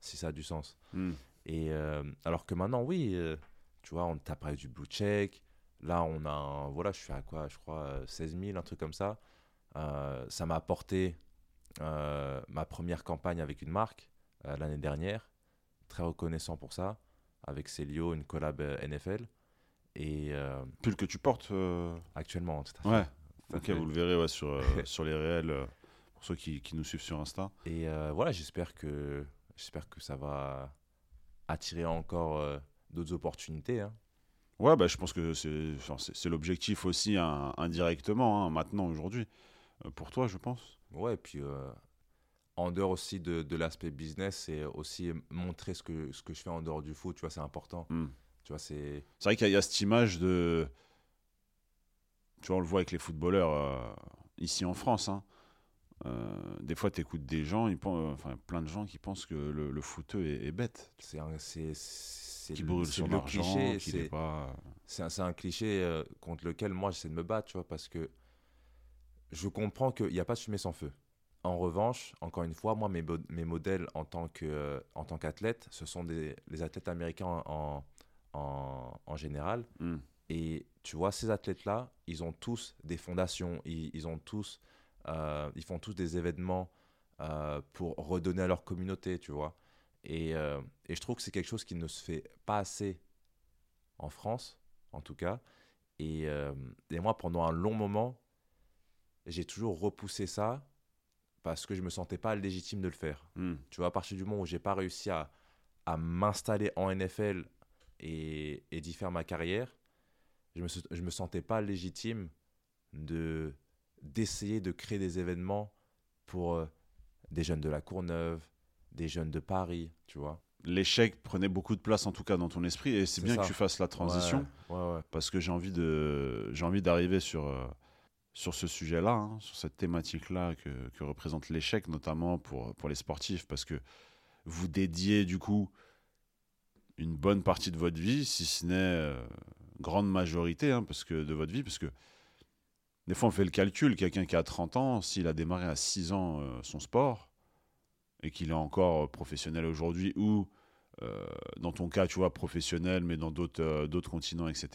si ça a du sens. Hmm. Et euh, alors que maintenant, oui, euh, tu vois, on t'a parlé du blue check. Là, on a un, voilà, je suis à quoi, je crois, euh, 16 000, un truc comme ça. Euh, ça m'a apporté euh, ma première campagne avec une marque euh, l'année dernière. Très reconnaissant pour ça. Avec Celio, une collab euh, NFL. Et Pull que tu portes. actuellement, tout à fait. Ouais. Tout à Ok, fait. vous le verrez ouais, sur, sur les réels, pour ceux qui, qui nous suivent sur Insta. Et voilà, j'espère que, j'espère que ça va attirer encore d'autres opportunités. hein. Ouais, bah, je pense que c'est l'objectif aussi hein, indirectement, hein, maintenant, aujourd'hui. Euh, pour toi, je pense. Ouais, et puis euh, en dehors aussi de, de l'aspect business, c'est aussi montrer ce que, ce que je fais en dehors du foot, tu vois, c'est important. Hmm. Tu vois, c'est... C'est vrai qu'il y, a- il y a cette image de. Tu vois, on le voit avec les footballeurs euh, ici en France. hein. Euh, des fois, tu écoutes des gens, ils pensent, enfin, plein de gens qui pensent que le, le footeux est, est bête, C'est un, c'est, c'est qui le- brûle qu'il c'est, est pas. c'est un, c'est un cliché contre lequel moi j'essaie de me battre, tu vois, parce que je comprends qu'il n'y a pas de fumée sans feu. En revanche, encore une fois, moi, mes, modèles en tant, que, euh, en tant qu'athlète, ce sont des, les athlètes américains en, en, en général. Hmm. Et tu vois, ces athlètes-là, ils ont tous des fondations, ils, ils ont tous, euh, ils font tous des événements euh, pour redonner à leur communauté, tu vois. Et, euh, et je trouve que c'est quelque chose qui ne se fait pas assez en France, en tout cas. Et, et moi, pendant un long moment, j'ai toujours repoussé ça parce que je me sentais pas légitime de le faire. Hmm. Tu vois, à partir du moment où j'ai pas réussi à, à m'installer en NFL et, et d'y faire ma carrière, je me, je me sentais pas légitime de d'essayer de créer des événements pour euh, des jeunes de la Courneuve, des jeunes de Paris, tu vois. l'échec prenait beaucoup de place en tout cas dans ton esprit et c'est C'est bien ça. que tu fasses la transition Ouais, ouais, ouais. parce que j'ai envie de j'ai envie d'arriver sur euh, sur ce sujet-là, hein, sur cette thématique-là que, représente l'échec notamment pour pour les sportifs parce que vous dédiez du coup une bonne partie de votre vie, si ce n'est euh, grande majorité hein, parce que de votre vie parce que des fois on fait le calcul, quelqu'un qui a 30 ans, s'il a démarré à 6 ans euh, son sport et qu'il est encore professionnel aujourd'hui ou euh, dans ton cas, tu vois, professionnel, mais dans d'autres euh, d'autres continents, etc.,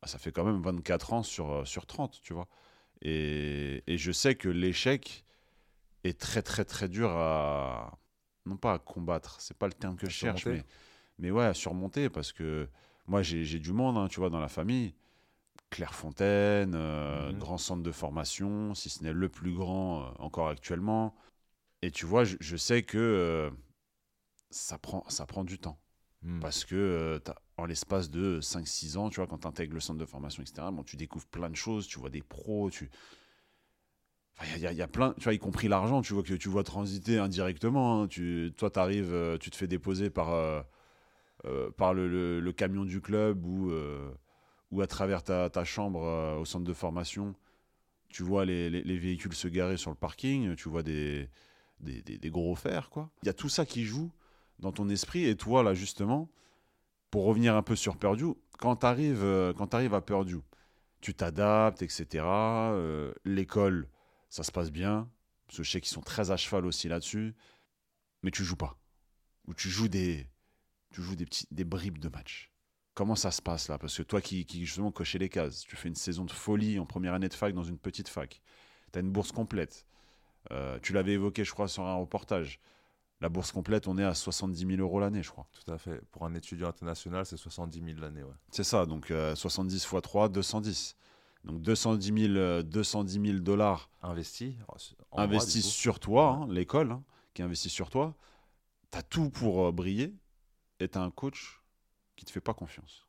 bah, ça fait quand même 24 ans sur, euh, sur 30, tu vois. Et, et je sais que l'échec est très, très, très dur à. Non pas à combattre, c'est pas le terme que À je cherche, mais, mais ouais, à surmonter, parce que moi, j'ai du monde, hein, tu vois, dans la famille. Clairefontaine, euh, Mhm. grand centre de formation, si ce n'est le plus grand euh, encore actuellement. Et tu vois, je, je sais que euh, ça, prend, ça prend du temps. Hmm. Parce que euh, t'as- en l'espace de 5-6 ans, tu vois, quand tu intègres le centre de formation, etc., bon, tu découvres plein de choses, tu vois des pros, tu. Il y, a- plein, tu vois, y compris l'argent, tu vois, que tu vois transiter indirectement. hein. Tu, toi, tu arrives, tu te fais déposer par, euh, euh, par le, camion du club ou, euh, ou à travers ta, chambre euh, au centre de formation. Tu vois les, les- les véhicules se garer sur le parking, tu vois des, des, des- des gros fers, quoi. Il y a tout ça qui joue dans ton esprit. Et toi, là, justement, pour revenir un peu sur Purdue, quand tu arrives, à Purdue, tu t'adaptes, etc. euh, L'école, ça se passe bien. Parce que je sais qu'ils sont très à cheval aussi là-dessus. Mais tu joues pas. Ou tu joues des, tu joues des, petits, des bribes de match. Comment ça se passe là? Parce que toi qui, qui justement cochais les cases, tu fais une saison de folie en première année de fac dans une petite fac. Tu as une bourse complète. Euh, tu l'avais évoqué, je crois, sur un reportage. La bourse complète, on est à 70 000 euros l'année, je crois. Tout à fait. Pour un étudiant international, c'est 70 000 l'année. Ouais. C'est ça, donc euh, 70 x 3, 210. Donc 210 000, euh, 210 000 dollars Investi. investis coup. sur toi, hein, l'école hein, qui investit sur toi. Tu as tout pour euh, briller et tu as un coach qui te fait pas confiance.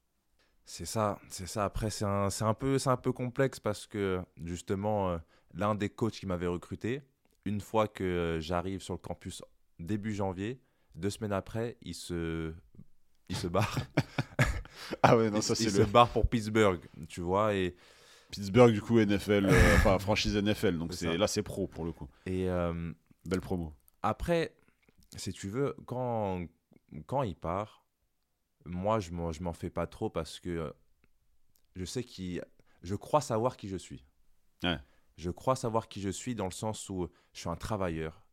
C'est ça, c'est ça. Après, c'est un, un, peu- un peu complexe parce que justement, euh, l'un des coachs qui m'avait recruté, une fois que euh, j'arrive sur le campus début janvier, deux semaines après, il se, il se barre. Ah ouais, non, il ça il c'est se barre pour Pittsburgh, tu vois. Et, Pittsburgh, du coup, NFL, euh, enfin franchise NFL. Donc C'est c'est là, c'est pro pour le coup. et euh, Belle promo. après, si tu veux, quand, quand il part, moi, je m'en, je m'en fais pas trop parce que euh, je sais qu'il. Je crois savoir qui je suis. Ouais. Je crois savoir qui je suis dans le sens où je suis un travailleur.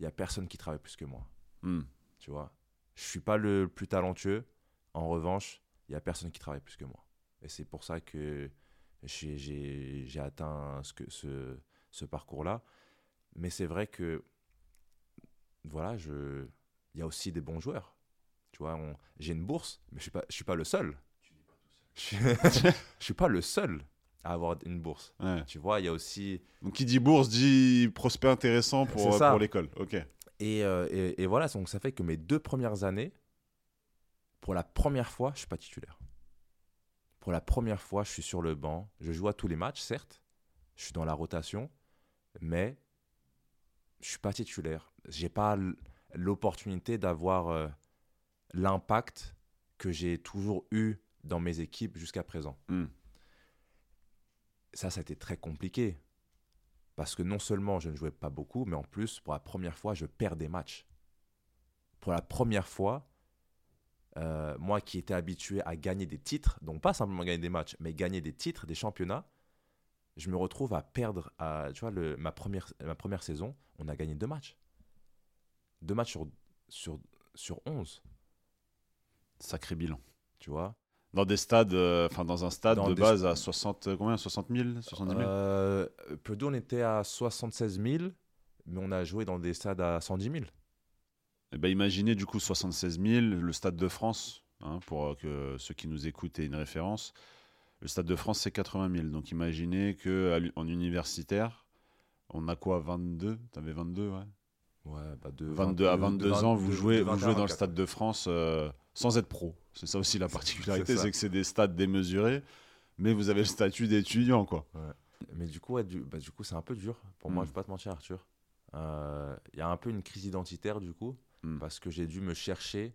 Il y a personne qui travaille plus que moi. Hmm. Tu vois. Je suis pas le plus talentueux. En revanche, il y a personne qui travaille plus que moi. Et c'est pour ça que j'ai, atteint ce, que, ce, ce parcours-là. Mais c'est vrai que, voilà, je... il y a aussi des bons joueurs. Tu vois, on- j'ai une bourse, mais je suis pas, je suis pas le seul. Je suis, je suis pas le seul à avoir une bourse. Ouais. Tu vois, il y a aussi Donc qui dit bourse dit prospect intéressant pour, pour l'école. Ok. Et, euh, et, et voilà, donc ça fait que mes deux premières années, pour la première fois, je suis pas titulaire. Pour la première fois, je suis sur le banc. Je joue à tous les matchs, certes. Je suis dans la rotation, mais je suis pas titulaire. J'ai pas l'opportunité d'avoir euh, l'impact que j'ai toujours eu dans mes équipes jusqu'à présent. Hmm. Ça, ça a été très compliqué. Parce que non seulement je ne jouais pas beaucoup, mais en plus, pour la première fois, je perds des matchs. Pour la première fois, euh, moi qui étais habitué à gagner des titres, donc pas simplement gagner des matchs, mais gagner des titres, des championnats, je me retrouve à perdre, à, tu vois, le, ma, première, ma première saison, on a gagné deux matchs. Deux matchs sur, sur, sur 11, Sacré bilan. tu vois? Dans des stades, euh, enfin dans un stade Dans de base à 60, euh, combien? 60 000 70 000 Euh, on était à 76 000, mais on a joué dans des stades à 110 000. Eh ben, imaginez du coup 76 000, le Stade de France, hein, pour euh, que ceux qui nous écoutent aient une référence. Le Stade de France, c'est 80 000. Donc imaginez qu'en universitaire, on a quoi? 22 T'avais 22, ouais? Ouais, bah de 22 à 22 ans, vous de- jouez, de vous 21 jouez dans le 24. Stade de France euh, sans être pro. C'est ça aussi la particularité, C'est que c'est des stades démesurés, mais vous avez le statut d'étudiant, quoi. Mais du coup, ouais, du, bah, du coup, c'est un peu dur. Pour moi, Mm. je vais pas te mentir, Arthur. Euh, Il y a un peu une crise identitaire, du coup, Mm. parce que j'ai dû me chercher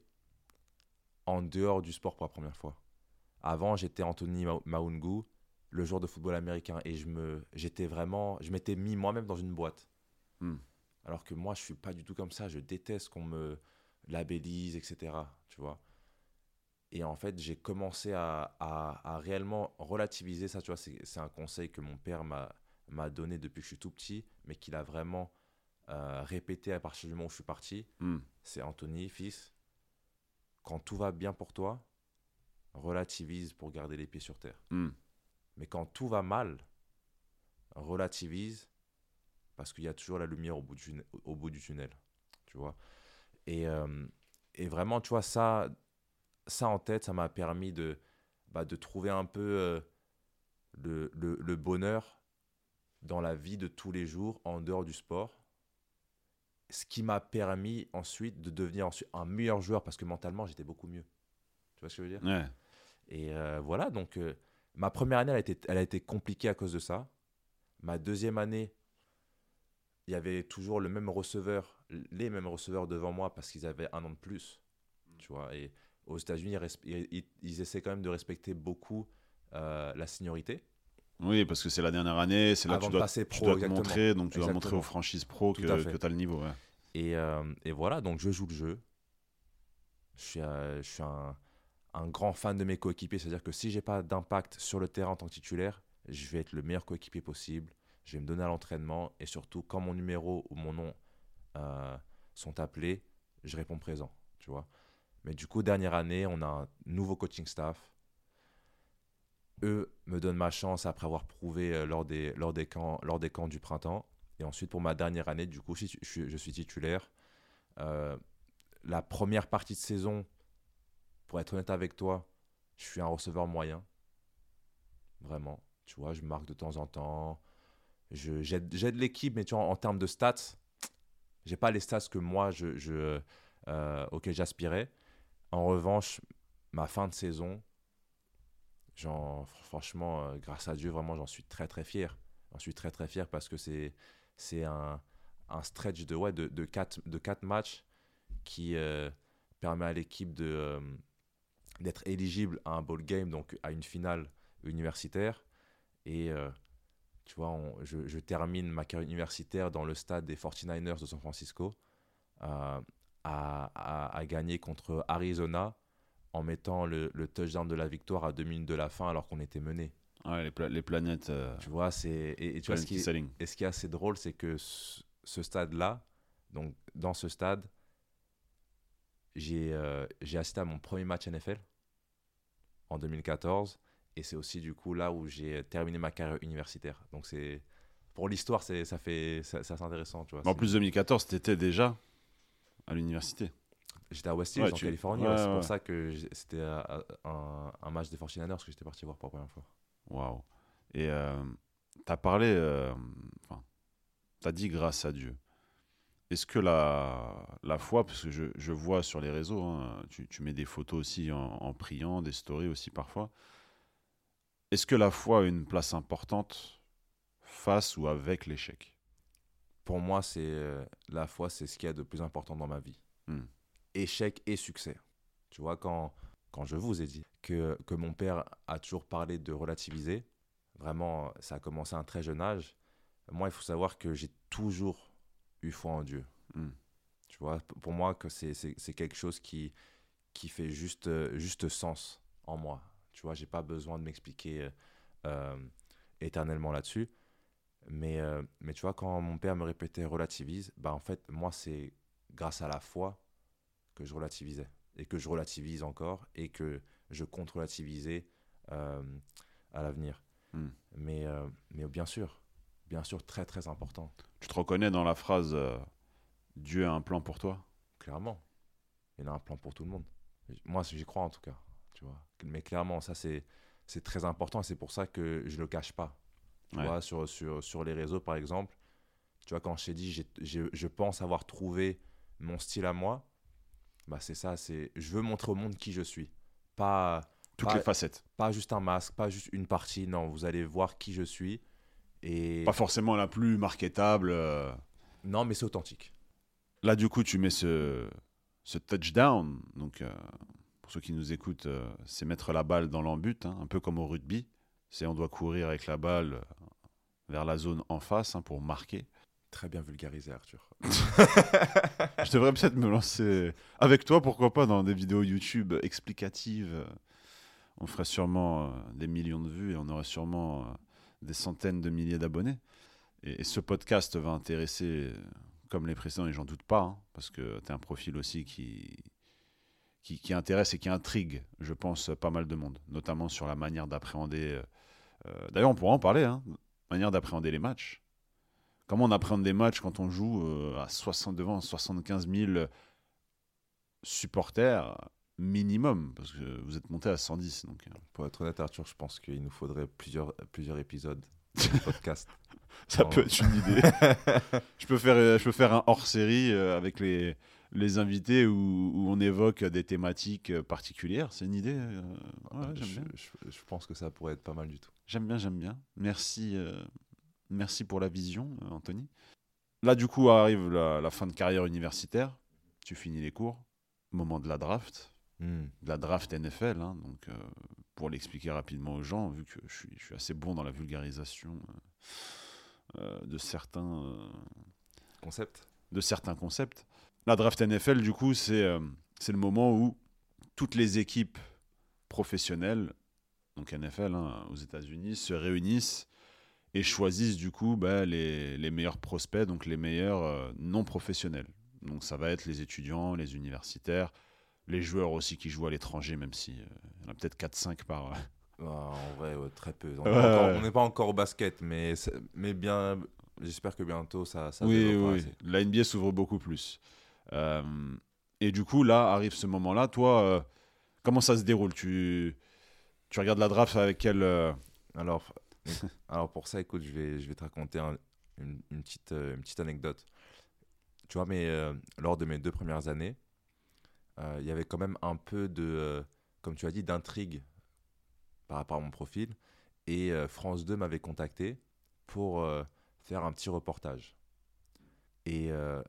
en dehors du sport pour la première fois. Avant, j'étais Anthony Ma- Maungu, le joueur de football américain, et je me, j'étais vraiment, je m'étais mis moi-même dans une boîte. Hmm. Alors que moi, je suis pas du tout comme ça. Je déteste qu'on me labellise, etc. Tu vois. Et en fait, j'ai commencé à, à- à réellement relativiser ça. Tu vois, c'est un conseil que mon père m'a m'a donné depuis que je suis tout petit, mais qu'il a vraiment euh, répété à partir du moment où je suis parti. Hmm. C'est Anthony, fils. Quand tout va bien pour toi, relativise pour garder les pieds sur terre. Hmm. Mais quand tout va mal, relativise parce qu'il y a toujours la lumière au bout du, au bout du tunnel. Tu vois et, euh, et vraiment, tu vois, ça, ça en tête, ça m'a permis de, bah, de trouver un peu euh, le, le, le bonheur dans la vie de tous les jours en dehors du sport. Ce qui m'a permis ensuite de devenir ensuite un meilleur joueur parce que mentalement, j'étais beaucoup mieux. Tu vois ce que je veux dire? Ouais. et euh, voilà, donc euh, ma première année, elle a, été, elle a été compliquée à cause de ça. Ma deuxième année, il y avait toujours le même receveur, les mêmes receveurs devant moi parce qu'ils avaient un an de plus. Tu vois, et aux États-Unis, ils, essaient quand même de respecter beaucoup euh, la seniorité. Oui, parce que c'est la dernière année, c'est là que tu dois, tu dois te montrer, donc tu dois montrer aux franchises pro que, tu as le niveau. Ouais. Et, euh, et voilà, donc je joue le jeu. Je suis, euh, je suis un, un grand fan de mes coéquipiers, c'est-à-dire que si j'ai pas d'impact sur le terrain en tant que titulaire, je vais être le meilleur coéquipier possible. Je vais me donner à l'entraînement et surtout quand mon numéro ou mon nom sont appelés, je réponds présent, tu vois. Mais du coup, dernière année, on a un nouveau coaching staff. Eux me donnent ma chance après avoir prouvé euh, lors des, lors des, camps, lors des camps du printemps. Et ensuite, pour ma dernière année, du coup, je, suis- je suis- titulaire. Euh, la première partie de saison, pour être honnête avec toi, je suis un receveur moyen. Vraiment. Tu vois, je marque de temps en temps. J'aide l'équipe, mais tu vois, en, termes de stats, j'ai pas les stats que moi, je, euh, auxquels j'aspirais. En revanche, ma fin de saison, franchement, euh, grâce à Dieu, vraiment, j'en suis très très fier. J'en suis très très fier parce que c'est un, stretch de, ouais, quatre, matchs qui euh, permet à l'équipe de euh, d'être éligible à un bowl game, donc à une finale universitaire. Et tu vois, je, termine ma carrière universitaire dans le stade des 49ers de San Francisco à, à, à gagner contre Arizona en mettant le, le touchdown de la victoire à deux minutes de la fin alors qu'on était mené. Ouais, les, pla- les planètes. euh, Tu vois, c'est et, et tu vois ce qui est, et ce qui est assez drôle, c'est que ce, ce stade-là, donc dans ce stade, j'ai euh, assisté à mon premier match NFL en 2014. Et c'est aussi du coup là où j'ai terminé ma carrière universitaire. Donc c'est pour l'histoire, ça fait ça- c'est intéressant, tu vois. En plus, 2014, tu étais déjà à l'université. j'étais à West Hills Ouais, en tu- Californie. ouais, ouais, c'est pour ça que c'était euh, un, un match des 49ers que j'étais parti voir pour la première fois. Waouh. Et tu as parlé, euh, enfin, tu as dit grâce à Dieu. Est-ce que la, la foi, parce que je, je vois sur les réseaux, hein, tu, tu mets des photos aussi en, en priant, des stories aussi parfois, est-ce que la foi a une place importante face ou avec l'échec? Pour moi, c'est euh, la foi, c'est ce qu'il y a de plus important dans ma vie. Hmm. Échec et succès. Tu vois, quand, quand je vous ai dit que, que mon père a toujours parlé de relativiser, vraiment, ça a commencé à un très jeune âge. Moi, il faut savoir que j'ai toujours eu foi en Dieu. Hmm. Tu vois, pour moi, que c'est, quelque chose qui, qui fait juste, euh, juste sens en moi. Tu vois, j'ai pas besoin de m'expliquer euh, éternellement là-dessus. Mais, euh, mais tu vois, quand mon père me répétait relativise, bah en fait, moi, c'est grâce à la foi que je relativisais. Et que je relativise encore et que je compte relativiser euh, à l'avenir. Hmm. Mais, euh, mais bien sûr, bien sûr, très très important, Tu te reconnais dans la phrase Dieu a un plan pour toi clairement. Il y en a un plan pour tout le monde. Moi, j'y crois en tout cas. Tu vois. Mais clairement, ça, c'est, c'est très important et c'est pour ça que je ne le cache pas. Tu Ouais. vois, sur, sur, sur les réseaux, par exemple, tu vois, quand je t'ai dit, je pense avoir trouvé mon style à moi, bah c'est ça, c'est je veux montrer au monde qui je suis. Pas, Toutes Pas- les facettes. pas juste un masque, pas juste une partie, non, vous allez voir qui je suis. Et Pas forcément la plus marketable. euh. non, mais c'est authentique. Là, du coup, tu mets ce, ce touchdown. Donc, euh, pour ceux qui nous écoutent, euh, c'est mettre la balle dans l'embut, hein, un peu comme au rugby. C'est on doit courir avec la balle vers la zone en face hein, pour marquer. Très bien vulgarisé, Arthur. Je devrais peut-être me lancer avec toi, pourquoi pas, dans des vidéos YouTube explicatives. On ferait sûrement euh, des millions de vues et on aurait sûrement euh, des centaines de milliers d'abonnés. Et, ce podcast va intéresser, euh, comme les précédents, et j'en doute pas, hein, parce que tu as un profil aussi qui, qui, qui intéresse et qui intrigue, je pense, pas mal de monde, notamment sur la manière d'appréhender. Euh, D'ailleurs, on pourra en parler, hein, manière d'appréhender les matchs. Comment on appréhende des matchs quand on joue euh, à 60 devant 75 000 supporters minimum, parce que vous êtes monté à 110. Donc, euh, Pour être honnête, Arthur, je pense qu'il nous faudrait plusieurs, plusieurs épisodes de podcast. ça peut être une idée. je, peux faire, je peux faire un hors-série avec les, les invités où, où on évoque des thématiques particulières. C'est une idée. ouais, je, je- je pense que ça pourrait être pas mal du tout. J'aime bien, j'aime bien. Merci, euh, merci pour la vision, euh, Anthony. Là, du coup, arrive la, la fin de carrière universitaire. Tu finis les cours. Moment de la draft. Hmm. De la draft NFL. hein, donc, euh, pour l'expliquer rapidement aux gens, vu que je suis, je suis assez bon dans la vulgarisation euh, de, certains, euh, Concept de certains concepts. La draft NFL, du coup, c'est c'est le moment où toutes les équipes professionnelles, donc NFL hein, aux États-Unis, se réunissent et choisissent du coup bah, les, les meilleurs prospects, donc les meilleurs euh, non professionnels. Donc ça va être les étudiants, les universitaires, les joueurs aussi qui jouent à l'étranger, même si euh, il y en a peut-être 4-5 par. euh, En vrai, ouais, très peu. On n'est pas, encore- ouais. on n'est pas encore au basket, mais, mais bien. J'espère que bientôt ça, ça oui, oui, assez. la NBA s'ouvre beaucoup plus. Euh, et du coup, là arrive ce moment-là. Toi, comment ça se déroule? Tu, tu regardes la draft avec quel. euh, Alors, alors pour ça, écoute, je vais, je vais te raconter un- une, une petite, euh, une petite anecdote. Tu vois, mais euh, lors de mes deux premières années, euh, il y avait quand même un peu de, euh, comme tu as dit, d'intrigue par rapport à mon profil. Et euh, France 2 m'avait contacté pour euh, faire un petit reportage. Et euh,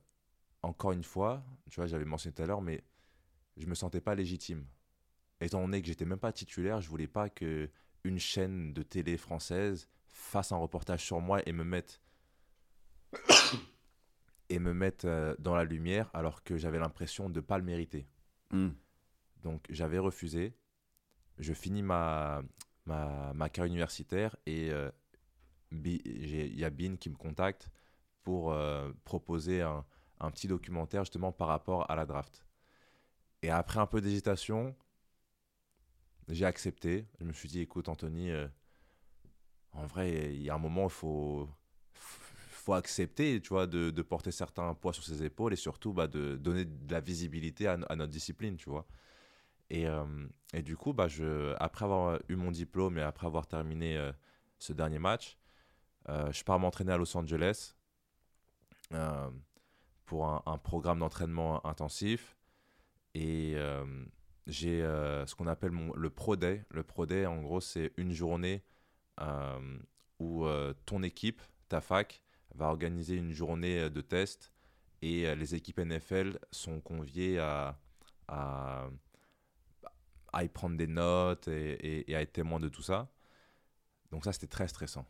encore une fois, tu vois, j'avais mentionné tout à l'heure, mais je me sentais pas légitime. Étant donné que j'étais même pas titulaire, je voulais pas que une chaîne de télé française fasse un reportage sur moi et me mette et me mette euh, dans la lumière alors que j'avais l'impression de pas le mériter. hmm, Donc j'avais refusé. Je finis ma, ma, ma carrière universitaire et euh, il y a Bin qui me contacte pour euh, proposer un, un petit documentaire justement par rapport à la draft. Et après un peu d'hésitation, j'ai accepté. Je me suis dit, écoute Anthony, euh, en vrai, il y a un moment, il faut, faut accepter tu vois, de, porter certains poids sur ses épaules et surtout bah, de donner de la visibilité à, notre discipline, tu vois. Et, euh, et du coup, bah, je, après avoir eu mon diplôme et après avoir terminé euh, ce dernier match, je pars m'entraîner à Los Angeles pour un, programme d'entraînement intensif. Et j'ai euh, ce qu'on appelle mon- le Pro Day. Le Pro Day, en gros, c'est une journée euh, où euh, ton équipe, ta fac, va organiser une journée de test et les équipes NFL sont conviées à, à, à y prendre des notes et, et- et à être témoin de tout ça. Donc ça, c'était très stressant.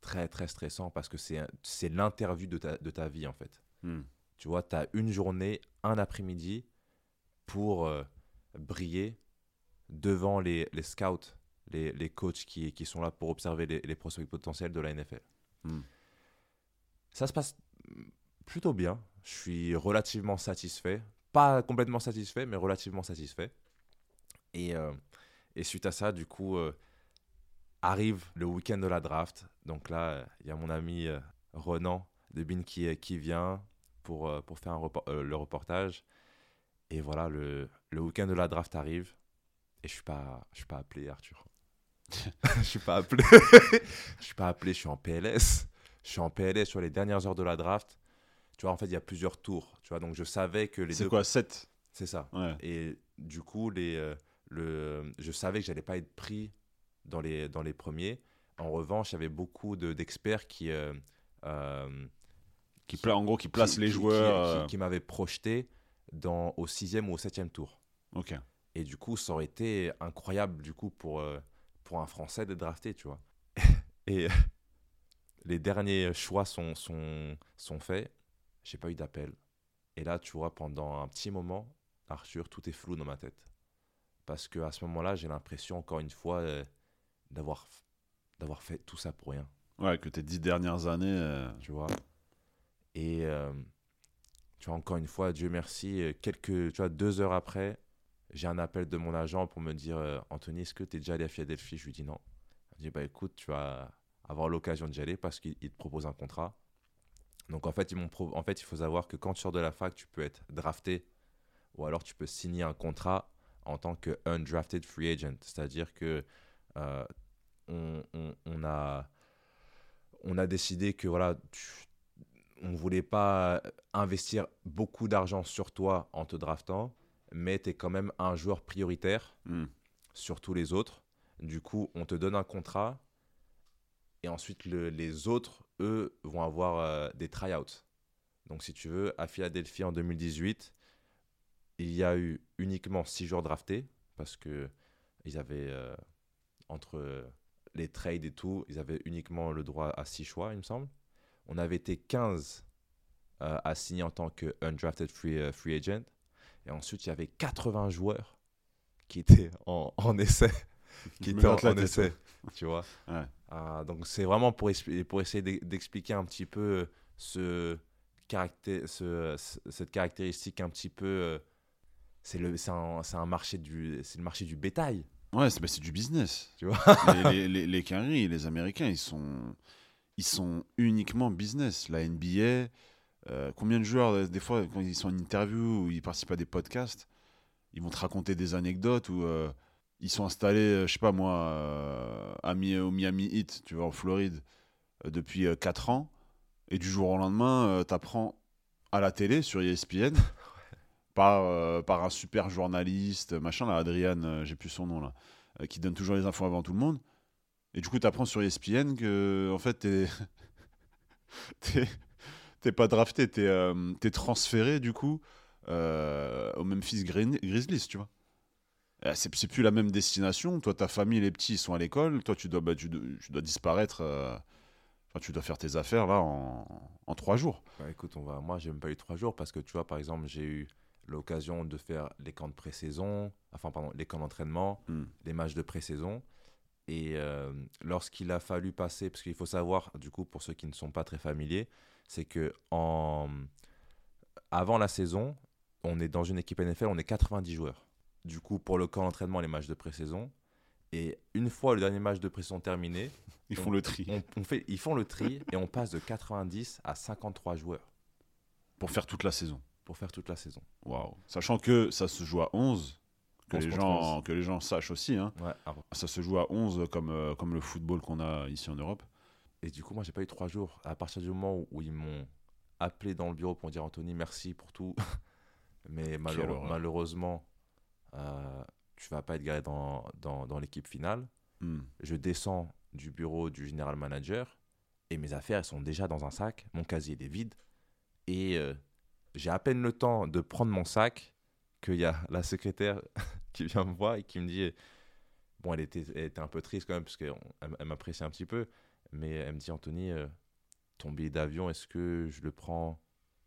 Très, très stressant parce que c'est c'est l'interview de ta, de ta vie, en fait. hmm. Tu vois, tu as une journée, un après-midi pour briller devant les, les scouts, les, les coachs qui, qui sont là pour observer les, les prospects potentiels de la NFL. Hmm. Ça se passe plutôt bien. Je suis relativement satisfait. Pas complètement satisfait, mais relativement satisfait. Et, euh, et suite à ça, du coup, euh, arrive le week-end de la draft. Donc là, il y a mon ami euh, Renan de Bin qui, qui vient pour, euh, pour faire un repor- euh, le reportage. Et voilà, le, le week-end de la draft arrive. Et je suis pas, je suis pas appelé, Arthur. je suis pas appelé. je suis pas appelé, je suis en PLS. Je suis en PLS sur les dernières heures de la draft. Tu vois, en fait, il y a plusieurs tours. Tu vois, donc je savais que les C'est quoi 7 C'est ça. Ouais. Et du coup, les, euh, le, je savais que j'allais pas être pris dans les, dans les premiers. En revanche, il y avait beaucoup de- d'experts qui, euh, euh, Qui pla- en gros, qui place qui- les qui- joueurs. qui, qui- qui m'avaient projeté dans, au sixième ou au septième tour. Ok. Et du coup, ça aurait été incroyable du coup pour, euh, pour un Français d'être drafté, tu vois. et les derniers choix sont, sont, sont faits. J'ai pas eu d'appel. Et là, tu vois, pendant un petit moment, Arthur, tout est flou dans ma tête. Parce que à ce moment-là, j'ai l'impression, encore une fois, euh, d'avoir d'avoir fait tout ça pour rien. Ouais, que tes dix dernières années. euh, Tu vois. Et euh, tu vois, encore une fois, Dieu merci, euh, quelques, tu vois, deux heures après, j'ai un appel de mon agent pour me dire euh, Anthony, est-ce que tu es déjà allé à Philadelphie? Je lui dis non. Il dit bah écoute, tu vas avoir l'occasion d'y aller parce qu'il il te propose un contrat. Donc en fait, ils en fait, il faut savoir que quand tu sors de la fac, tu peux être drafté ou alors tu peux signer un contrat en tant que undrafted free agent. C'est-à-dire que euh, on, on- a, on a décidé que voilà, on voulait pas investir beaucoup d'argent sur toi en te draftant, mais tu es quand même un joueur prioritaire hmm. sur tous les autres. Du coup, on te donne un contrat et ensuite le- les autres, eux, vont avoir euh, des tryouts. Donc, si tu veux, à Philadelphie en 2018, il y a eu uniquement 6 joueurs draftés parce que ils avaient, euh, entre les trades et tout, ils avaient uniquement le droit à 6 choix, il me semble. On avait été 15 euh, à signer en tant que undrafted free, euh, free agent. Et ensuite, il y avait 80 joueurs qui étaient en, en essai. qui étaient en, en essai, tu vois. Ouais. Euh, donc, c'est vraiment pour, pour essayer d'e- d'expliquer un petit peu ce caractère, ce, ce- cette caractéristique un petit peu. euh, c'est le, un, un marché du, c'est le marché du bétail. Ouais, c'est bah, du business. Tu vois les, les, les, les Qataris, les Américains, ils sont, ils sont uniquement business. La NBA, euh, combien de joueurs, euh, des fois, quand ils sont en interview ou ils participent à des podcasts, ils vont te raconter des anecdotes où euh, ils sont installés, je sais pas moi, euh, à au Miami Heat, tu vois, en Floride, depuis 4 ans. Et du jour au lendemain, tu apprends à la télé sur ESPN. Par, par un super journaliste, machin, là, Adrian, j'ai plus son nom là, qui donne toujours les infos avant tout le monde. Et du coup, tu apprends sur ESPN que, en fait, t'es. t'es- pas drafté, t'es euh, transféré, du coup, euh, au Memphis Gri- Grizzlies, tu vois. Euh, C'est plus la même destination. Toi, ta famille, les petits, ils sont à l'école. Toi, tu dois, bah, tu, tu dois disparaître. euh, Enfin, tu dois faire tes affaires là en, en trois jours. Bah, écoute, on va... moi, j'ai même pas eu trois jours parce que tu vois, par exemple, j'ai eu l'occasion de faire les camps de pré-saison, enfin, pardon, les camps d'entraînement, Hmm. les matchs de pré-saison. Et euh, lorsqu'il a fallu passer, parce qu'il faut savoir, du coup, pour ceux qui ne sont pas très familiers, c'est que en... avant la saison, on est dans une équipe NFL, on est 90 joueurs. Du coup, pour le camp d'entraînement, les matchs de pré-saison. Et une fois le dernier match de pré-saison terminé, Ils font le tri on, on fait, ils font le tri et on passe de 90 à 53 joueurs pour faire toute la saison. pour faire toute la saison. Waouh. Sachant que ça se joue à 11, que, 11 les gens, que les gens sachent aussi. Hein. Ouais. Ça se joue à 11 comme, euh, comme le football qu'on a ici en Europe. Et du coup, moi, j'ai pas eu trois jours. À partir du moment où, où ils m'ont appelé dans le bureau pour me dire Anthony, merci pour tout. Mais malheureusement, euh, tu vas pas être garé dans, dans, dans l'équipe finale. Hmm. Je descends du bureau du général manager et mes affaires elles sont déjà dans un sac. Mon casier il est vide. Et euh, j'ai à peine le temps de prendre mon sac qu'il y a la secrétaire qui vient me voir et qui me dit Bon, elle était, elle était un peu triste quand même, parce qu'elle elle m'apprécie un petit peu. Mais elle me dit Anthony, euh, ton billet d'avion, est-ce que je le prends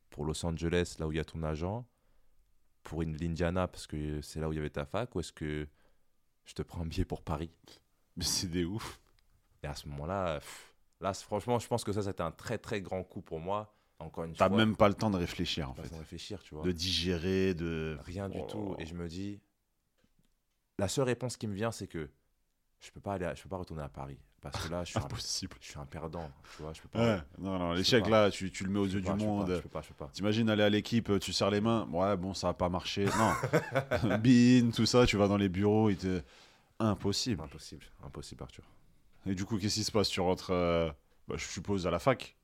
pour Los Angeles, là où il y a ton agent Pour l'Indiana, parce que c'est là où il y avait ta fac Ou est-ce que je te prends un billet pour Paris? Mais c'est des ouf. et à ce moment-là, là, franchement, je pense que ça, c'était un très, très grand coup pour moi. Encore une T'as fois, même pas le temps de réfléchir en pas fait. sans réfléchir, tu vois. De digérer, de. Rien du Oh. tout. Et je me dis, la seule réponse qui me vient, c'est que je peux pas aller, à- je peux pas retourner à Paris parce que là, je suis, un, Impossible. je suis un perdant, tu vois. Je peux pas. Ouais, non, non, Je l'échec peux là, tu, tu le mets aux je yeux peux du pas, je peux pas, monde. Je peux pas, je peux pas. T'imagines aller à l'équipe, tu serres les mains. Ouais, bon, ça a pas marché. Non. Bin, tout ça, tu vas dans les bureaux, il te. Impossible. Impossible, impossible, Arthur. Et du coup, qu'est-ce qui se passe? Tu rentres, euh, bah, je suppose, à la fac.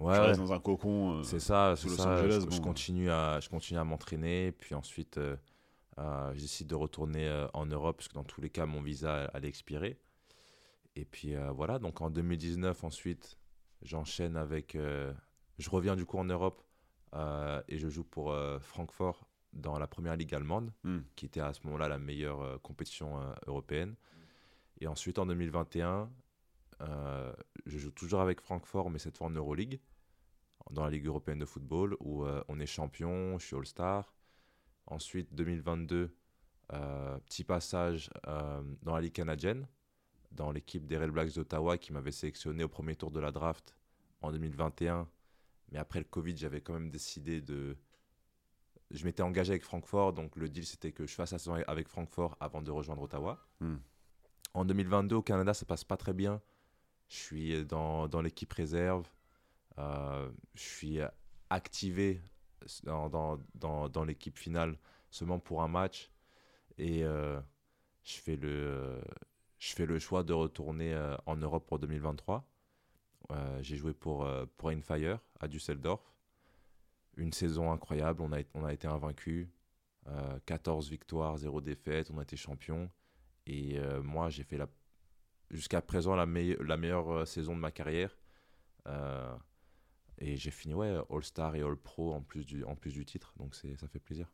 Ouais, restes dans un cocon. euh, C'est ça, sous c'est Los ça. Angeles, je, je continue à, je continue à m'entraîner, puis ensuite, euh, euh, je décide de retourner en Europe, parce que dans tous les cas, mon visa allait expirer. Et puis voilà, donc en 2019, ensuite, j'enchaîne avec. je reviens du coup en Europe euh, et je joue pour euh, Francfort dans la première ligue allemande, Hmm. qui était à ce moment-là la meilleure euh, compétition européenne. Et ensuite, en 2021, euh, je joue toujours avec Francfort, mais cette fois en Euroleague, dans la Ligue européenne de football, où euh, on est champion, je suis All-Star. Ensuite, 2022, euh, petit passage euh, dans la Ligue canadienne, dans l'équipe des Red Blacks d'Ottawa qui m'avait sélectionné au premier tour de la draft en 2021. Mais après le Covid, j'avais quand même décidé de. Je m'étais engagé avec Francfort, donc le deal c'était que je fasse la saison avec Francfort avant de rejoindre Ottawa. Hmm. En 2022, au Canada, ça passe pas très bien. Je suis dans, dans l'équipe réserve. Euh, je suis activé dans, dans, dans, l'équipe finale seulement pour un match. Et euh, je, fais le, je fais le choix de retourner euh, en Europe pour 2023. Euh, J'ai joué pour, pour Infire à Düsseldorf. Une saison incroyable. On a, on a été invaincus. 14 victoires, 0 défaite. On a été champion. Et moi, j'ai fait la, jusqu'à présent la, la meilleure saison de ma carrière. Et j'ai fini ouais, All-Star et All-Pro en plus du, en plus du titre. Donc c'est, ça fait plaisir.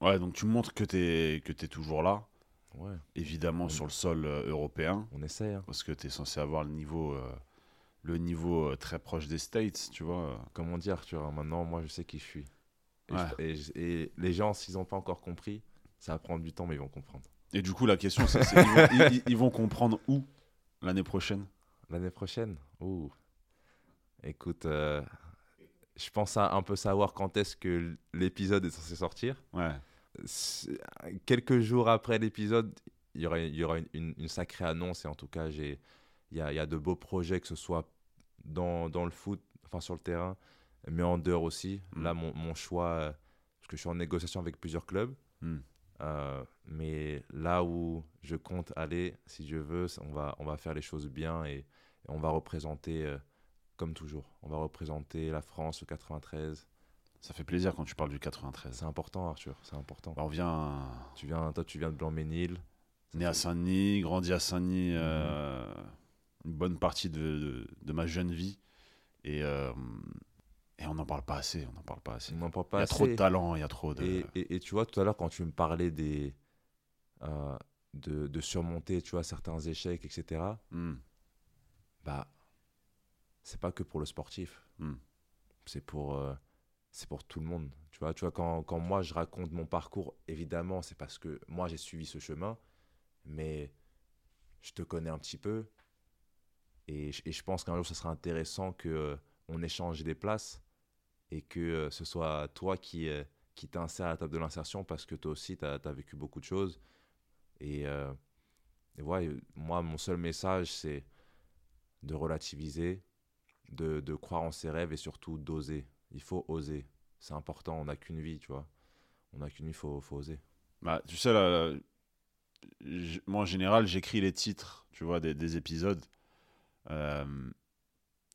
Ouais, donc tu montres que tu es, que es toujours là, Ouais, évidemment sur le sol euh, européen, on essaie. hein. parce que tu es censé avoir le niveau, euh, le niveau euh, très proche des States, tu vois. Comme on dit Arthur, hein, maintenant moi je sais qui je suis. Et, Ouais. je- et je- et les gens, s'ils n'ont pas encore compris, ça va prendre du temps, mais ils vont comprendre. Et du coup, la question, c'est c'est- ils, vont, ils- ils vont comprendre où l'année prochaine? L'année prochaine? Ouh. Écoute, euh, je pense à un peu savoir quand est-ce que l'épisode est censé sortir. Ouais. Quelques jours après l'épisode, il y aura, il y aura une, une- une sacrée annonce. Et en tout cas, il y a, il y a de beaux projets, que ce soit dans, dans le foot, enfin sur le terrain, mais en dehors aussi. Mm. Là, mon, mon choix, euh, parce que je suis en négociation avec plusieurs clubs. Mm. euh, mais là où je compte aller, si veut, c'est- on va, on va faire les choses bien et, et on va représenter, euh, comme toujours, on va représenter la France, le 93. Ça fait plaisir quand tu parles du 93. C'est important, Arthur, c'est important. Bah, on vient Tu viens, toi, tu viens de Blanc-Ménil. Né à Saint-Denis, grandi à Saint-Denis euh, une bonne partie de, de- de ma jeune vie. Et, euh, et on n'en parle pas assez. On n'en parle pas assez. On n'en parle Il y a trop de talent, il y a trop de. Et, et- et tu vois, tout à l'heure, quand tu me parlais des, euh, de, de surmonter tu vois, certains échecs, etc., Hmm. bah, c'est pas que pour le sportif. Hmm. C'est pour, euh, pour tout le monde. Tu vois, tu vois quand, quand moi, je raconte mon parcours, évidemment, c'est parce que moi, j'ai suivi ce chemin, mais je te connais un petit peu. Et, et je pense qu'un jour, ce sera intéressant que euh, on échange des places et que euh, ce soit toi qui, euh, qui t'insère à la table de l'insertion parce que toi aussi, tu as, vécu beaucoup de choses. Et, et ouais, moi, mon seul message, c'est de relativiser, de, de croire en ses rêves et surtout d'oser. Il faut oser. C'est important, on n'a qu'une vie, tu vois. On n'a qu'une vie, il faut, faut oser. Bah, tu sais, là, là, j- moi en général, j'écris les titres, tu vois, des, des épisodes euh,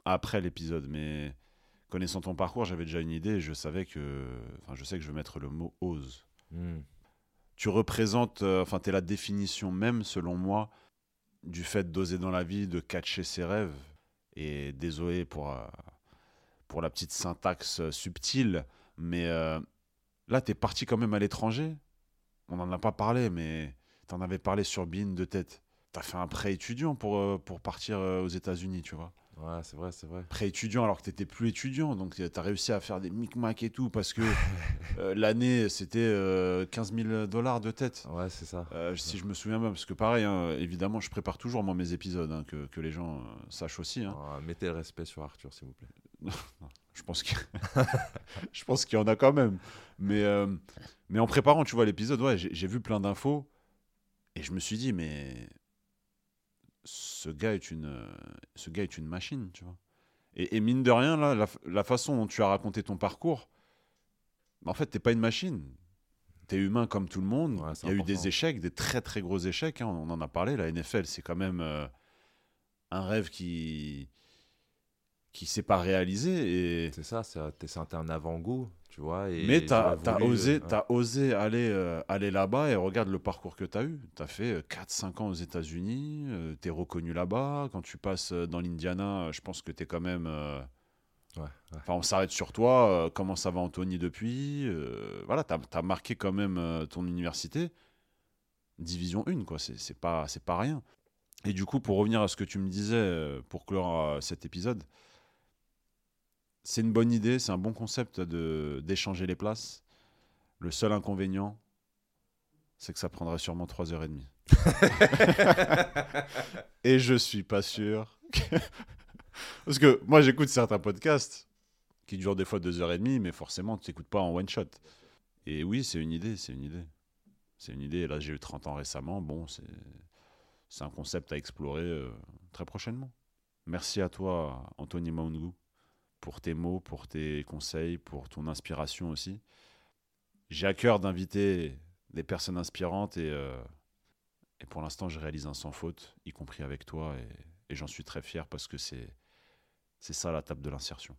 après l'épisode. Mais connaissant ton parcours, j'avais déjà une idée. et Je savais que, enfin, je sais que je vais mettre le mot ose. Hmm. Tu représentes, euh, enfin, t'es la définition même, selon moi, du fait d'oser dans la vie, de catcher ses rêves. Et désolé pour, euh, pour la petite syntaxe subtile, mais euh, là, t'es parti quand même à l'étranger. On n'en a pas parlé, mais t'en avais parlé sur Bean de tête. T'as fait un prêt étudiant pour, euh, pour partir aux États-Unis, tu vois. Ouais, c'est vrai, c'est vrai. Prêt étudiant alors que t'étais plus étudiant, donc euh, t'as réussi à faire des micmacs et tout, parce que euh, l'année, c'était euh, 15 000 dollars de tête. Ouais, c'est ça. Euh, si je me souviens bien, parce que pareil, hein, évidemment, je prépare toujours moi mes épisodes, hein, que, que les gens euh, sachent aussi. hein. Ah, mettez le respect sur Arthur, s'il vous plaît. Je pense qu'il je pense qu'il y en a quand même. Mais, euh, mais en préparant, tu vois, l'épisode, ouais, j'ai vu plein d'infos et je me suis dit, mais ce gars est une, ce gars est une machine, tu vois. Et, et mine de rien, là, la, façon dont tu as raconté ton parcours, en fait, t'es pas une machine. T'es humain comme tout le monde. Ouais, Il y a eu des échecs, des très très gros échecs. hein, on en a parlé. La NFL, c'est quand même euh, un rêve qui qui s'est pas réalisé. Et C'est ça, t'es un avant-goût, tu vois. Et mais t'as j'aurais as osé, euh, t'as osé aller, euh, aller là-bas et regarde le parcours que tu as eu. Tu as fait 4-5 ans aux États-Unis, tu es reconnu là-bas. Quand tu passes euh, dans l'Indiana, euh, je pense que tu es quand même. euh, Enfin, on s'arrête sur toi. euh, comment ça va, Anthony, depuis Euh, Voilà, tu as, marqué quand même euh, ton université. Division 1, quoi. C'est pas, c'est pas rien. Et du coup, pour revenir à ce que tu me disais, euh, pour clore euh, cet épisode, c'est une bonne idée, c'est un bon concept de- d'échanger les places. Le seul inconvénient, c'est que ça prendrait sûrement 3h30. Et je suis pas sûr. que- Parce que moi, j'écoute certains podcasts qui durent des fois 2h30, mais forcément, tu n'écoutes pas en one shot. Et oui, c'est une idée, c'est une idée. C'est une idée. Et là, j'ai eu 30 ans récemment. Bon, c'est c'est un concept à explorer euh, très prochainement. Merci à toi, Anthony Maungu, pour tes mots, pour tes conseils, pour ton inspiration aussi. J'ai à cœur d'inviter des personnes inspirantes et, euh, et pour l'instant, je réalise un sans faute, y compris avec toi, et, j'en suis très fier parce que c'est ça la table de l'insertion.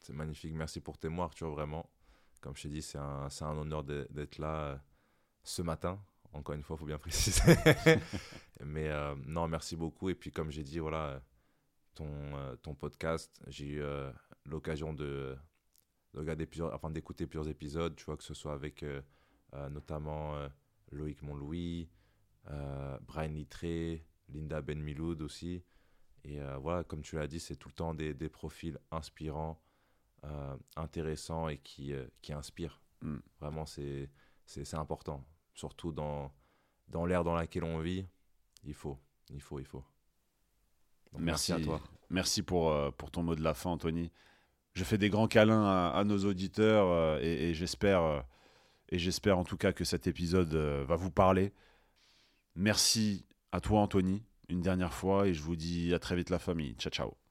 C'est magnifique. Merci pour tes mots, Arthur, vraiment. Comme je t'ai dit, c'est un, un honneur d'être là euh, ce matin. Encore une fois, il faut bien préciser. Mais euh, non, merci beaucoup. Et puis, comme j'ai dit, voilà, ton, ton podcast, j'ai eu l'occasion de, de regarder plusieurs, enfin, d'écouter plusieurs épisodes, tu vois, que ce soit avec euh, euh, notamment euh, Loïc Montlouis, Brian Littré, Linda Ben Miloud aussi. Et voilà, comme tu l'as dit, c'est tout le temps des, des profils inspirants, intéressants et qui, qui inspirent. Mm. Vraiment, c'est important. Surtout dans, dans l'ère dans laquelle on vit, il faut, il faut, il faut. Donc, Merci, à toi. Merci pour, euh, pour ton mot de la fin, Anthony. Je fais des grands câlins à, nos auditeurs euh, j'espère euh, et j'espère en tout cas que cet épisode euh, va vous parler. Merci à toi, Anthony, une dernière fois et je vous dis à très vite la famille. Ciao, ciao.